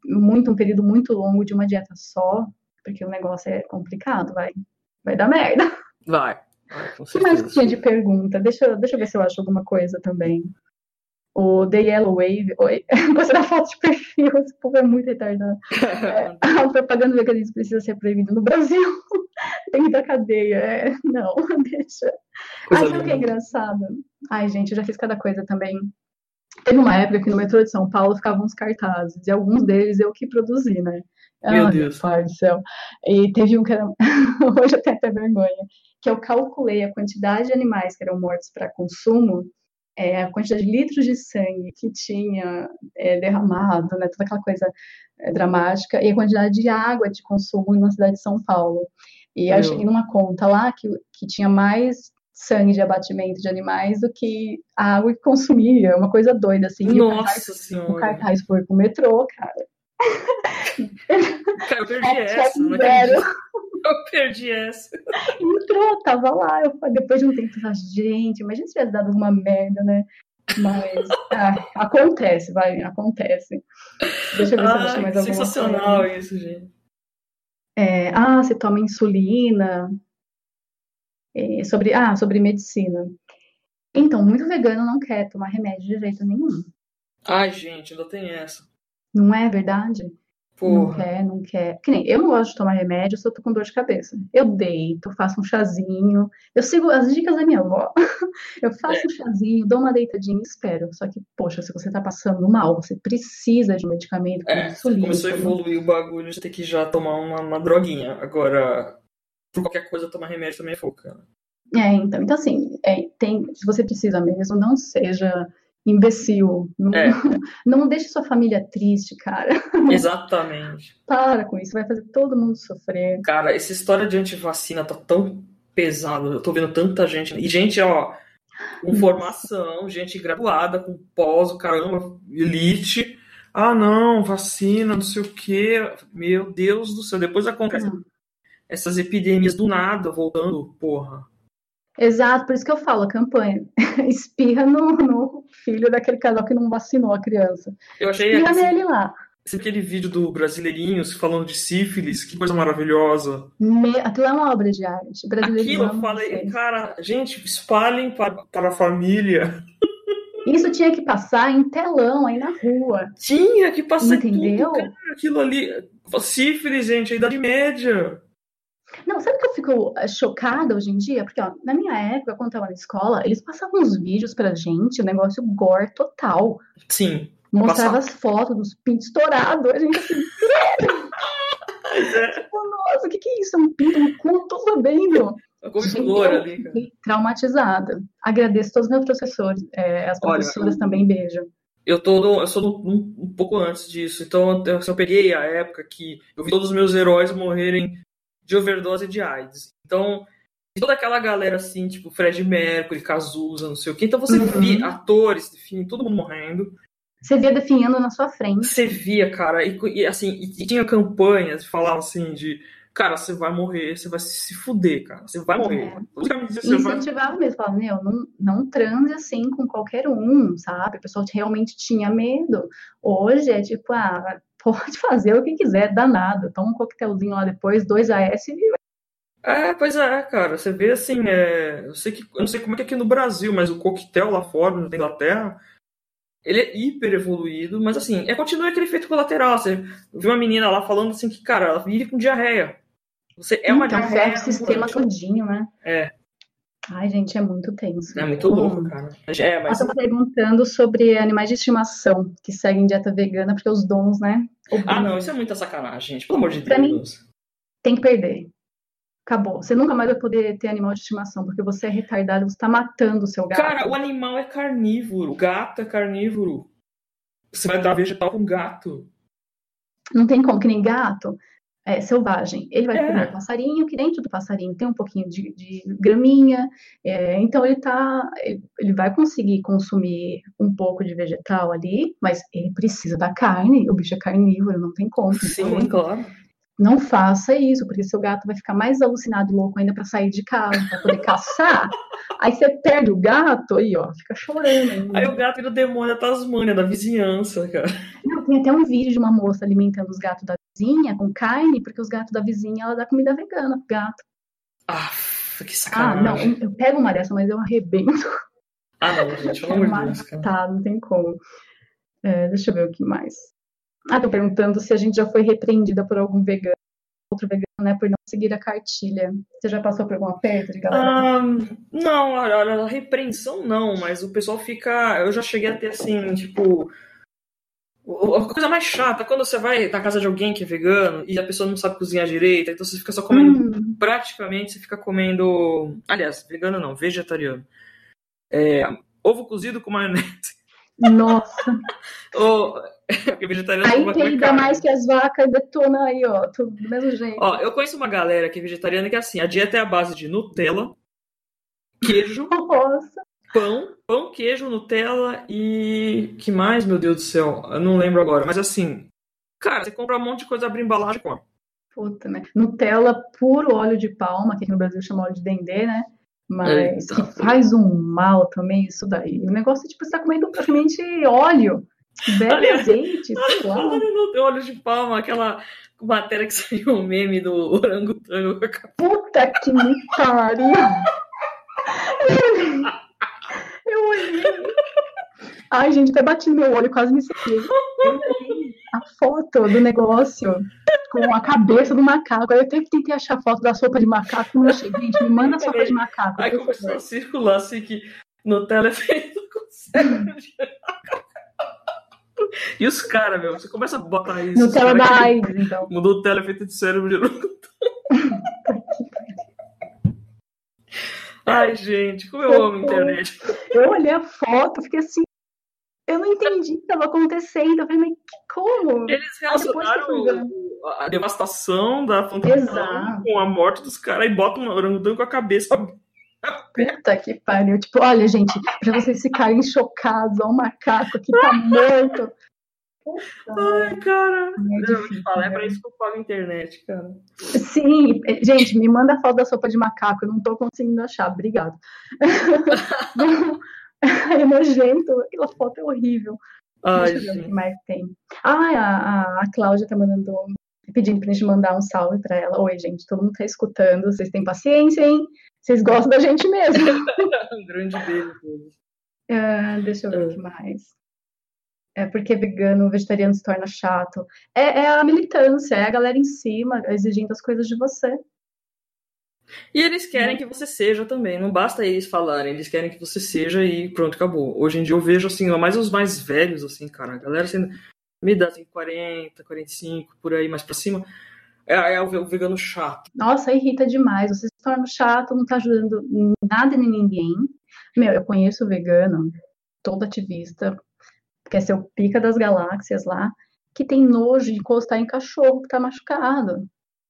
muito, um período muito longo de uma dieta só, porque o negócio é complicado, vai, vai dar merda. Vai. O que mais que tinha de pergunta? Deixa, deixa eu ver se eu acho alguma coisa também. O The Yellow Wave. Oi, você dá foto de perfil, esse povo é muito retardado. É, a propaganda veganismo precisa ser proibida no Brasil. Tem que ir da cadeia. É, não, deixa. Coisa Ai, sabe o que é engraçado? Ai, gente, eu já fiz cada coisa também. Teve uma época que no metrô de São Paulo ficavam uns cartazes, e alguns deles eu que produzi, né? Meu Deus. Pai do céu. E teve um que era. Hoje eu tenho até vergonha. Que eu calculei a quantidade de animais que eram mortos para consumo, é, a quantidade de litros de sangue que tinha é, derramado, né, toda aquela coisa é, dramática, e a quantidade de água de consumo na cidade de São Paulo. E eu, cheguei numa conta lá que, que tinha mais sangue de abatimento de animais do que a água que consumia, uma coisa doida, assim. Nossa o cartaz, senhora! O cartaz foi pro metrô, cara. Cara, eu perdi essa, não Eu perdi essa. Entrou, tava lá. Eu, depois de um tempo, eu falei, gente, imagina se tivesse dado uma merda, né? Mas ah, acontece, vai, acontece. Deixa eu ver se eu deixo mais alguma Sensacional coisa. isso, gente. É, ah, você toma insulina. É, sobre, ah, sobre medicina. Então, muito vegano não quer tomar remédio de jeito nenhum. Ai, gente, ainda tem essa. Não é verdade? Não quer, não quer. Que nem eu não gosto de tomar remédio se eu tô com dor de cabeça. Eu deito, faço um chazinho. Eu sigo as dicas da minha avó. Eu faço um chazinho, dou uma deitadinha e espero. Só que, poxa, se você tá passando mal, você precisa de um medicamento É, insulina. começou a evoluir o bagulho de ter que já tomar uma, uma droguinha. Agora, por qualquer coisa, tomar remédio também é fogo, cara. É, então, então assim, é, tem, se você precisa mesmo, não seja imbecil. Não, É. não deixe sua família triste, cara. Exatamente. Para com isso, vai fazer todo mundo sofrer. Cara, essa história de antivacina tá tão pesada. Eu tô vendo tanta gente. E gente, ó, com formação, gente graduada, com pós, o caramba, elite. Ah, não, vacina, não sei o quê. Meu Deus do céu. Depois acontece Não. essas epidemias do nada voltando, porra. Exato, por isso que eu falo, a campanha. Espirra no, no filho daquele casal que não vacinou a criança. Eu achei Espirra esse, nele lá. esse- aquele vídeo do Brasileirinhos falando de sífilis, que coisa maravilhosa. Me- Aquilo é uma obra de arte. Aquilo eu falei, cara, gente, espalhem para, para a família. Isso tinha que passar em telão aí na rua. Tinha que passar Entendeu? tudo, cara, aquilo ali. Sífilis, gente, a idade média. Não, sabe que eu fico eh, chocada hoje em dia? Porque, ó, na minha época, quando eu tava na escola, eles passavam uns vídeos pra gente, o negócio gore total. Sim. Mostrava Passava. as fotos dos pintos estourados. A gente assim, é. nossa, o que que é isso? É um pinto no cu? Tô sabendo. Gente, ali, cara. traumatizada. Agradeço todos os meus professores. eh, as professoras também, beijo. Eu tô no- eu sou no- um, um pouco antes disso. Então eu, eu peguei a época que eu vi todos os meus heróis morrerem de overdose de AIDS. Então, toda aquela galera assim, tipo Fred Mercury, Cazuza, não sei o quê. Então você Uhum. via atores, enfim, todo mundo morrendo. Você via definhando na sua frente. Você via, cara, e, e, assim, e, tinha campanhas que falavam assim de cara, você vai morrer, você vai se fuder, cara. Você vai morrer. É. Você vai incentivava mesmo, falava, meu, não, não transe assim com qualquer um, sabe? A pessoa realmente tinha medo. Hoje é tipo, ah, pode fazer o que quiser, danado. Toma um coquetelzinho lá depois, dois AS e É, pois é, cara. Você vê assim, é... eu, sei que... eu não sei como é que é aqui no Brasil, mas o coquetel lá fora, na Inglaterra, ele é hiper evoluído, mas assim, é continua aquele efeito colateral. Você viu uma menina lá falando assim que, cara, ela vive com diarreia. Você é uma então, diarreia. ferra o sistema todinho, né? É. Ai, gente, é muito tenso. É muito louco, cara. É, mas. Ela perguntando sobre animais de estimação que seguem dieta vegana, porque os donos, né? Ah, não, isso é muita sacanagem, gente. Pelo amor de Pra mim- Deus. Tem que perder. Acabou. Você nunca mais vai poder ter animal de estimação, porque você é retardado, você está matando o seu gato. Cara, o animal é carnívoro. O gato é carnívoro. Você vai dar vegetal com gato. Não tem como, que nem gato é selvagem. Ele vai É. comer passarinho, que dentro do passarinho tem um pouquinho de, de graminha. é, então ele tá. Ele, vai conseguir consumir um pouco de vegetal ali, mas ele precisa da carne. O bicho é carnívoro, não tem como. Sim, Então, claro. Não faça isso, porque seu gato vai ficar mais alucinado e louco ainda para sair de casa, para poder caçar. Aí você perde o gato, aí ó, fica chorando. ainda. Aí o gato vira o demônio da Tasmânia, da vizinhança, cara. Não, tem até um vídeo de uma moça alimentando os gatos da vizinha com carne, porque os gatos da vizinha ela dá comida vegana pro gato. Ah, que Ah, não, sacanagem. eu pego uma dessa, mas eu arrebento. Ah, não, gente, pelo amor de Deus, cara. Matar, não tem como. É, deixa eu ver o que mais. Ah, tô perguntando se a gente já foi repreendida por algum vegano, outro vegano, né, por não seguir a cartilha. Você já passou por algum aperto de galera? Ah, não, olha, olha, repreensão não, mas o pessoal fica. Eu já cheguei a ter assim, tipo. A coisa mais chata, quando você vai na casa de alguém que é vegano e a pessoa não sabe cozinhar direito, então você fica só comendo. Hum, Praticamente você fica comendo. Aliás, vegano não, vegetariano. É, ovo cozido com maionese. nossa. Ou. Porque vegetariano Aí peida carne. mais que as vacas detona aí, ó. Tudo do mesmo jeito. Ó, eu conheço uma galera que é vegetariana que é assim, a dieta é a base de Nutella, queijo, Nossa. pão, pão, queijo, Nutella e que mais, meu Deus do céu? Eu não lembro agora, mas assim, cara, você compra um monte de coisa, abre embalagem e come. Puta, né? Nutella puro óleo de palma, que aqui no Brasil chama óleo de dendê, né? Mas Eita. que faz um mal também isso daí. O negócio é tipo, você tá comendo praticamente óleo. Bebe azeite, sei lá. Falando no olho de palma, aquela matéria que saiu o meme do orangotango. Puta que me pariu. Eu olhei. Eu olhei. Ai, gente, até bati no meu olho, quase me sequei. Olhei a foto do negócio com a cabeça do macaco. Eu até tentei achar foto da sopa de macaco, não achei. Gente, me manda a sopa de macaco. Aí começou a circular assim que feito com cérebro de E os caras, meu, você começa a botar isso. Nutella da AIDS, então. Mudou Nutella é feito de cérebro de Ai, gente, como eu amo a internet. Eu olhei a foto, fiquei assim, eu não entendi o que estava acontecendo. Eu falei, mas como? Eles relacionaram a devastação da fantasia com a morte dos caras e botam um orangotango com a cabeça. Puta que pariu. Tipo, olha, gente, pra vocês ficarem chocados, ó, o macaco que tá morto. Ai, cara. É, difícil, falar, é pra isso que eu falo internet, cara. Sim, gente, me manda a foto da sopa de macaco, eu não tô conseguindo achar, obrigado. é nojento, aquela foto é horrível. Ai, Deixa eu ver o que mais tem. Ah, a, a Cláudia tá mandando, pedindo pra gente mandar um salve pra ela. Oi, gente, todo mundo tá escutando, vocês têm paciência, hein? Vocês gostam da gente mesmo. um grande beijo. Uh, deixa eu ver o que mais. É porque vegano, vegetariano se torna chato. É, é a militância, é a galera em cima exigindo as coisas de você. E eles querem que você seja também, não basta eles falarem, eles querem que você seja e pronto, acabou. Hoje em dia eu vejo assim, mais os mais velhos, assim, cara, a galera sendo me dá assim, 40, 45, por aí mais pra cima. É, é o vegano chato. Nossa, irrita demais. Você se torna chato, não tá ajudando nada nem ninguém. Meu, eu conheço vegano, todo ativista, que é seu pica das galáxias lá, que tem nojo de encostar em cachorro que tá machucado.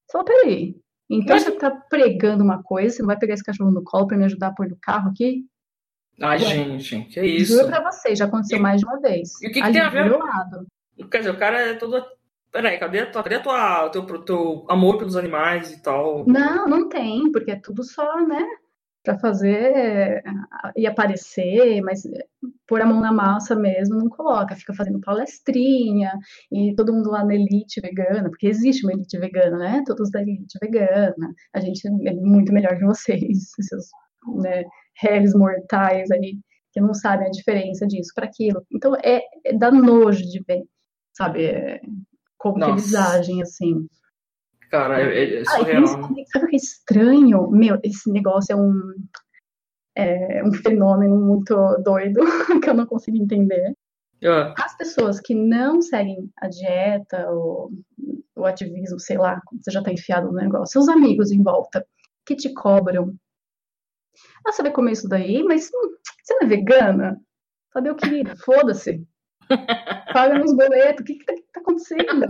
Só peraí, então Mas... você tá pregando uma coisa, você não vai pegar esse cachorro no colo para me ajudar a pôr no carro aqui? Ai, Ué, gente, que isso? Juro pra você, já aconteceu e... mais de uma vez. E o que, que tem a ver? Lado. Quer dizer, o cara é todo. Peraí, cadê, a tua, cadê a tua, o teu, teu amor pelos animais e tal? Não, não tem, porque é tudo só, né? Para fazer e aparecer, mas pôr a mão na massa mesmo não coloca, fica fazendo palestrinha e todo mundo lá na elite vegana, porque existe uma elite vegana, né? Todos da elite vegana, a gente é muito melhor que vocês, seus né, réis mortais aí que não sabem a diferença disso para aquilo. Então é, é dá nojo de ver, sabe? É, como que eles agem assim. Cara, é, é surreal. Ah, sabe o que é estranho? Meu, esse negócio é um, é um fenômeno muito doido que eu não consigo entender. Uh. As pessoas que não seguem a dieta ou o ativismo, sei lá, você já tá enfiado no negócio, seus amigos em volta que te cobram. Ah, você vai comer isso daí, mas hum, você não é vegana? Sabe o que? Foda-se. Paga nos boletos, o que, que tá, tá acontecendo?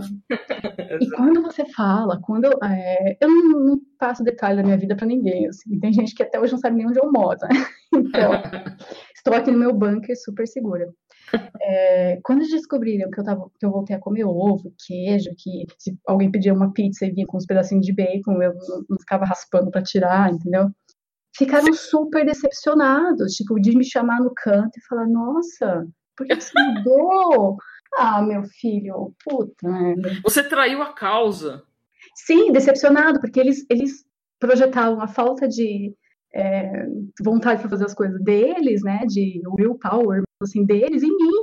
e quando você fala, quando é, eu não, não, passo detalhe da minha vida para ninguém, assim, tem gente que até hoje não sabe nem onde eu moro, né? Então, estou aqui no meu bunker super segura. É, quando eles descobriram que eu, tava, que eu voltei a comer ovo, queijo, que se alguém pedia uma pizza e vinha com uns pedacinhos de bacon, eu não, não ficava raspando para tirar, entendeu? Ficaram super decepcionados, tipo, de me chamar no canto e falar, nossa, por que você mudou? Ah, meu filho, puta merda. Você traiu a causa. Sim, decepcionado, porque eles, eles projetavam a falta de é, vontade para fazer as coisas deles, né? De willpower, assim, deles em mim.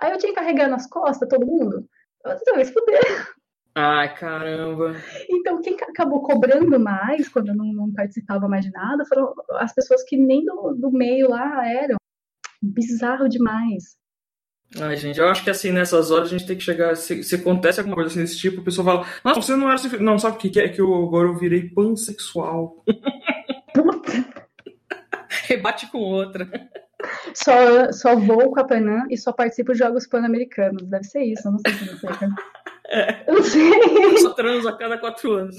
Aí eu tinha que carregar nas costas todo mundo. Você vai se fuder. Ai, caramba. Então, quem acabou cobrando mais, quando eu não, não, participava mais de nada, foram as pessoas que nem do, do meio lá eram. Bizarro demais. Ai, gente, eu acho que assim, nessas horas a gente tem que chegar. Se, se acontece alguma coisa assim desse tipo, a pessoa fala, não, você não era assim. Não, sabe o que, que é? Que eu, agora eu virei pansexual. Rebate com outra. Só, só vou com a Panam e só participo de jogos pan-americanos. Deve ser isso, eu não sei se você. É. Eu não sei. Só transo a cada quatro anos.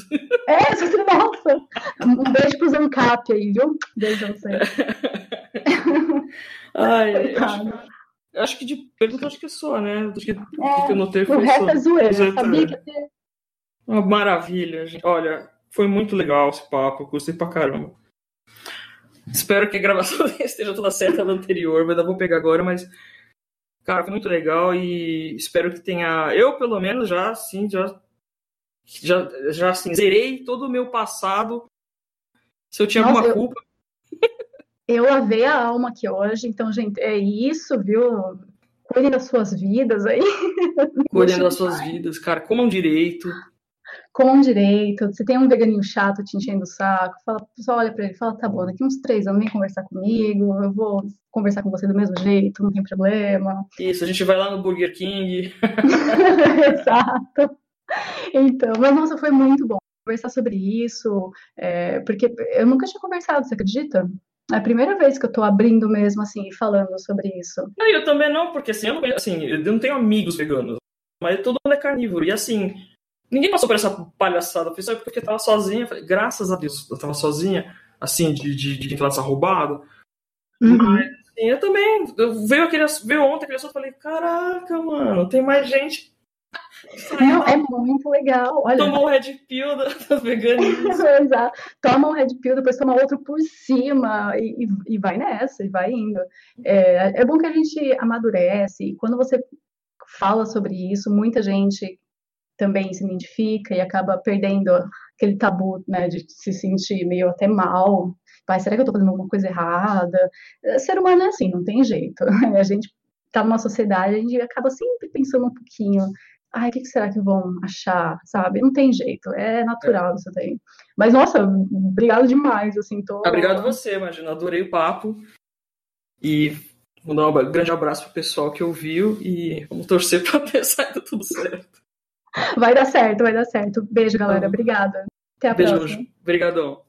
É, só nossa. Um beijo pro Zancap aí, viu? Beijo pra você. Ai, eu acho, acho que de pergunta acho que é só, né? Acho que, é, que eu notei foi o resto só. é zoeira, sabia que ia Uma maravilha, gente. Olha, foi muito legal esse papo, gostei pra caramba. Espero que a gravação esteja toda certa da anterior, mas eu vou pegar agora, mas. Cara, foi muito legal e espero que tenha. Eu, pelo menos, já, assim, já. Já, já assim, zerei todo o meu passado. Se eu tinha Nossa, alguma eu... culpa eu lavei a alma aqui hoje, então, gente, é isso, viu? Cuidem das suas vidas aí. Cuidem das suas vidas, cara. Comam direito. Comam direito. Se tem um veganinho chato te enchendo o saco, fala, só olha pra ele fala: tá bom, daqui uns três anos vem conversar comigo, eu vou conversar com você do mesmo jeito, não tem problema. Isso, a gente vai lá no Burger King. Exato. Então, mas nossa, foi muito bom conversar sobre isso, é, porque eu nunca tinha conversado, você acredita? É a primeira vez que eu tô abrindo mesmo, assim, falando sobre isso. Não, eu também não, porque assim, eu não, assim, eu não tenho amigos veganos, mas todo mundo é carnívoro. E assim, ninguém passou por essa palhaçada. Eu fiz só porque eu tava sozinha. Falei, graças a Deus, eu tava sozinha, assim, de, de, de entrar nessa roubada. Uhum. Mas, assim, eu também. Eu, veio, aquele, veio ontem aquele assunto e falei, caraca, mano, tem mais gente não, é muito legal. Olha, toma um red pill do, veganismo. Exato. Toma um red pill, depois toma outro por cima e, e, e vai nessa, e vai indo. É, é bom que a gente amadurece e quando você fala sobre isso, muita gente também se identifica e acaba perdendo aquele tabu, né, de se sentir meio até mal. Pai, será que eu tô fazendo alguma coisa errada? Ser humano é assim, não tem jeito. A gente tá numa sociedade, a gente acaba sempre pensando um pouquinho ai, o que será que vão achar, sabe? Não tem jeito, é natural é. isso daí. Mas, nossa, obrigado demais, assim, tô... Obrigado você, imagina, adorei o papo e vou dar um grande abraço pro pessoal que ouviu e vamos torcer pra ter saído tudo certo. Vai dar certo, vai dar certo. Beijo, galera, obrigada. Até a Beijo, próxima. Obrigadão.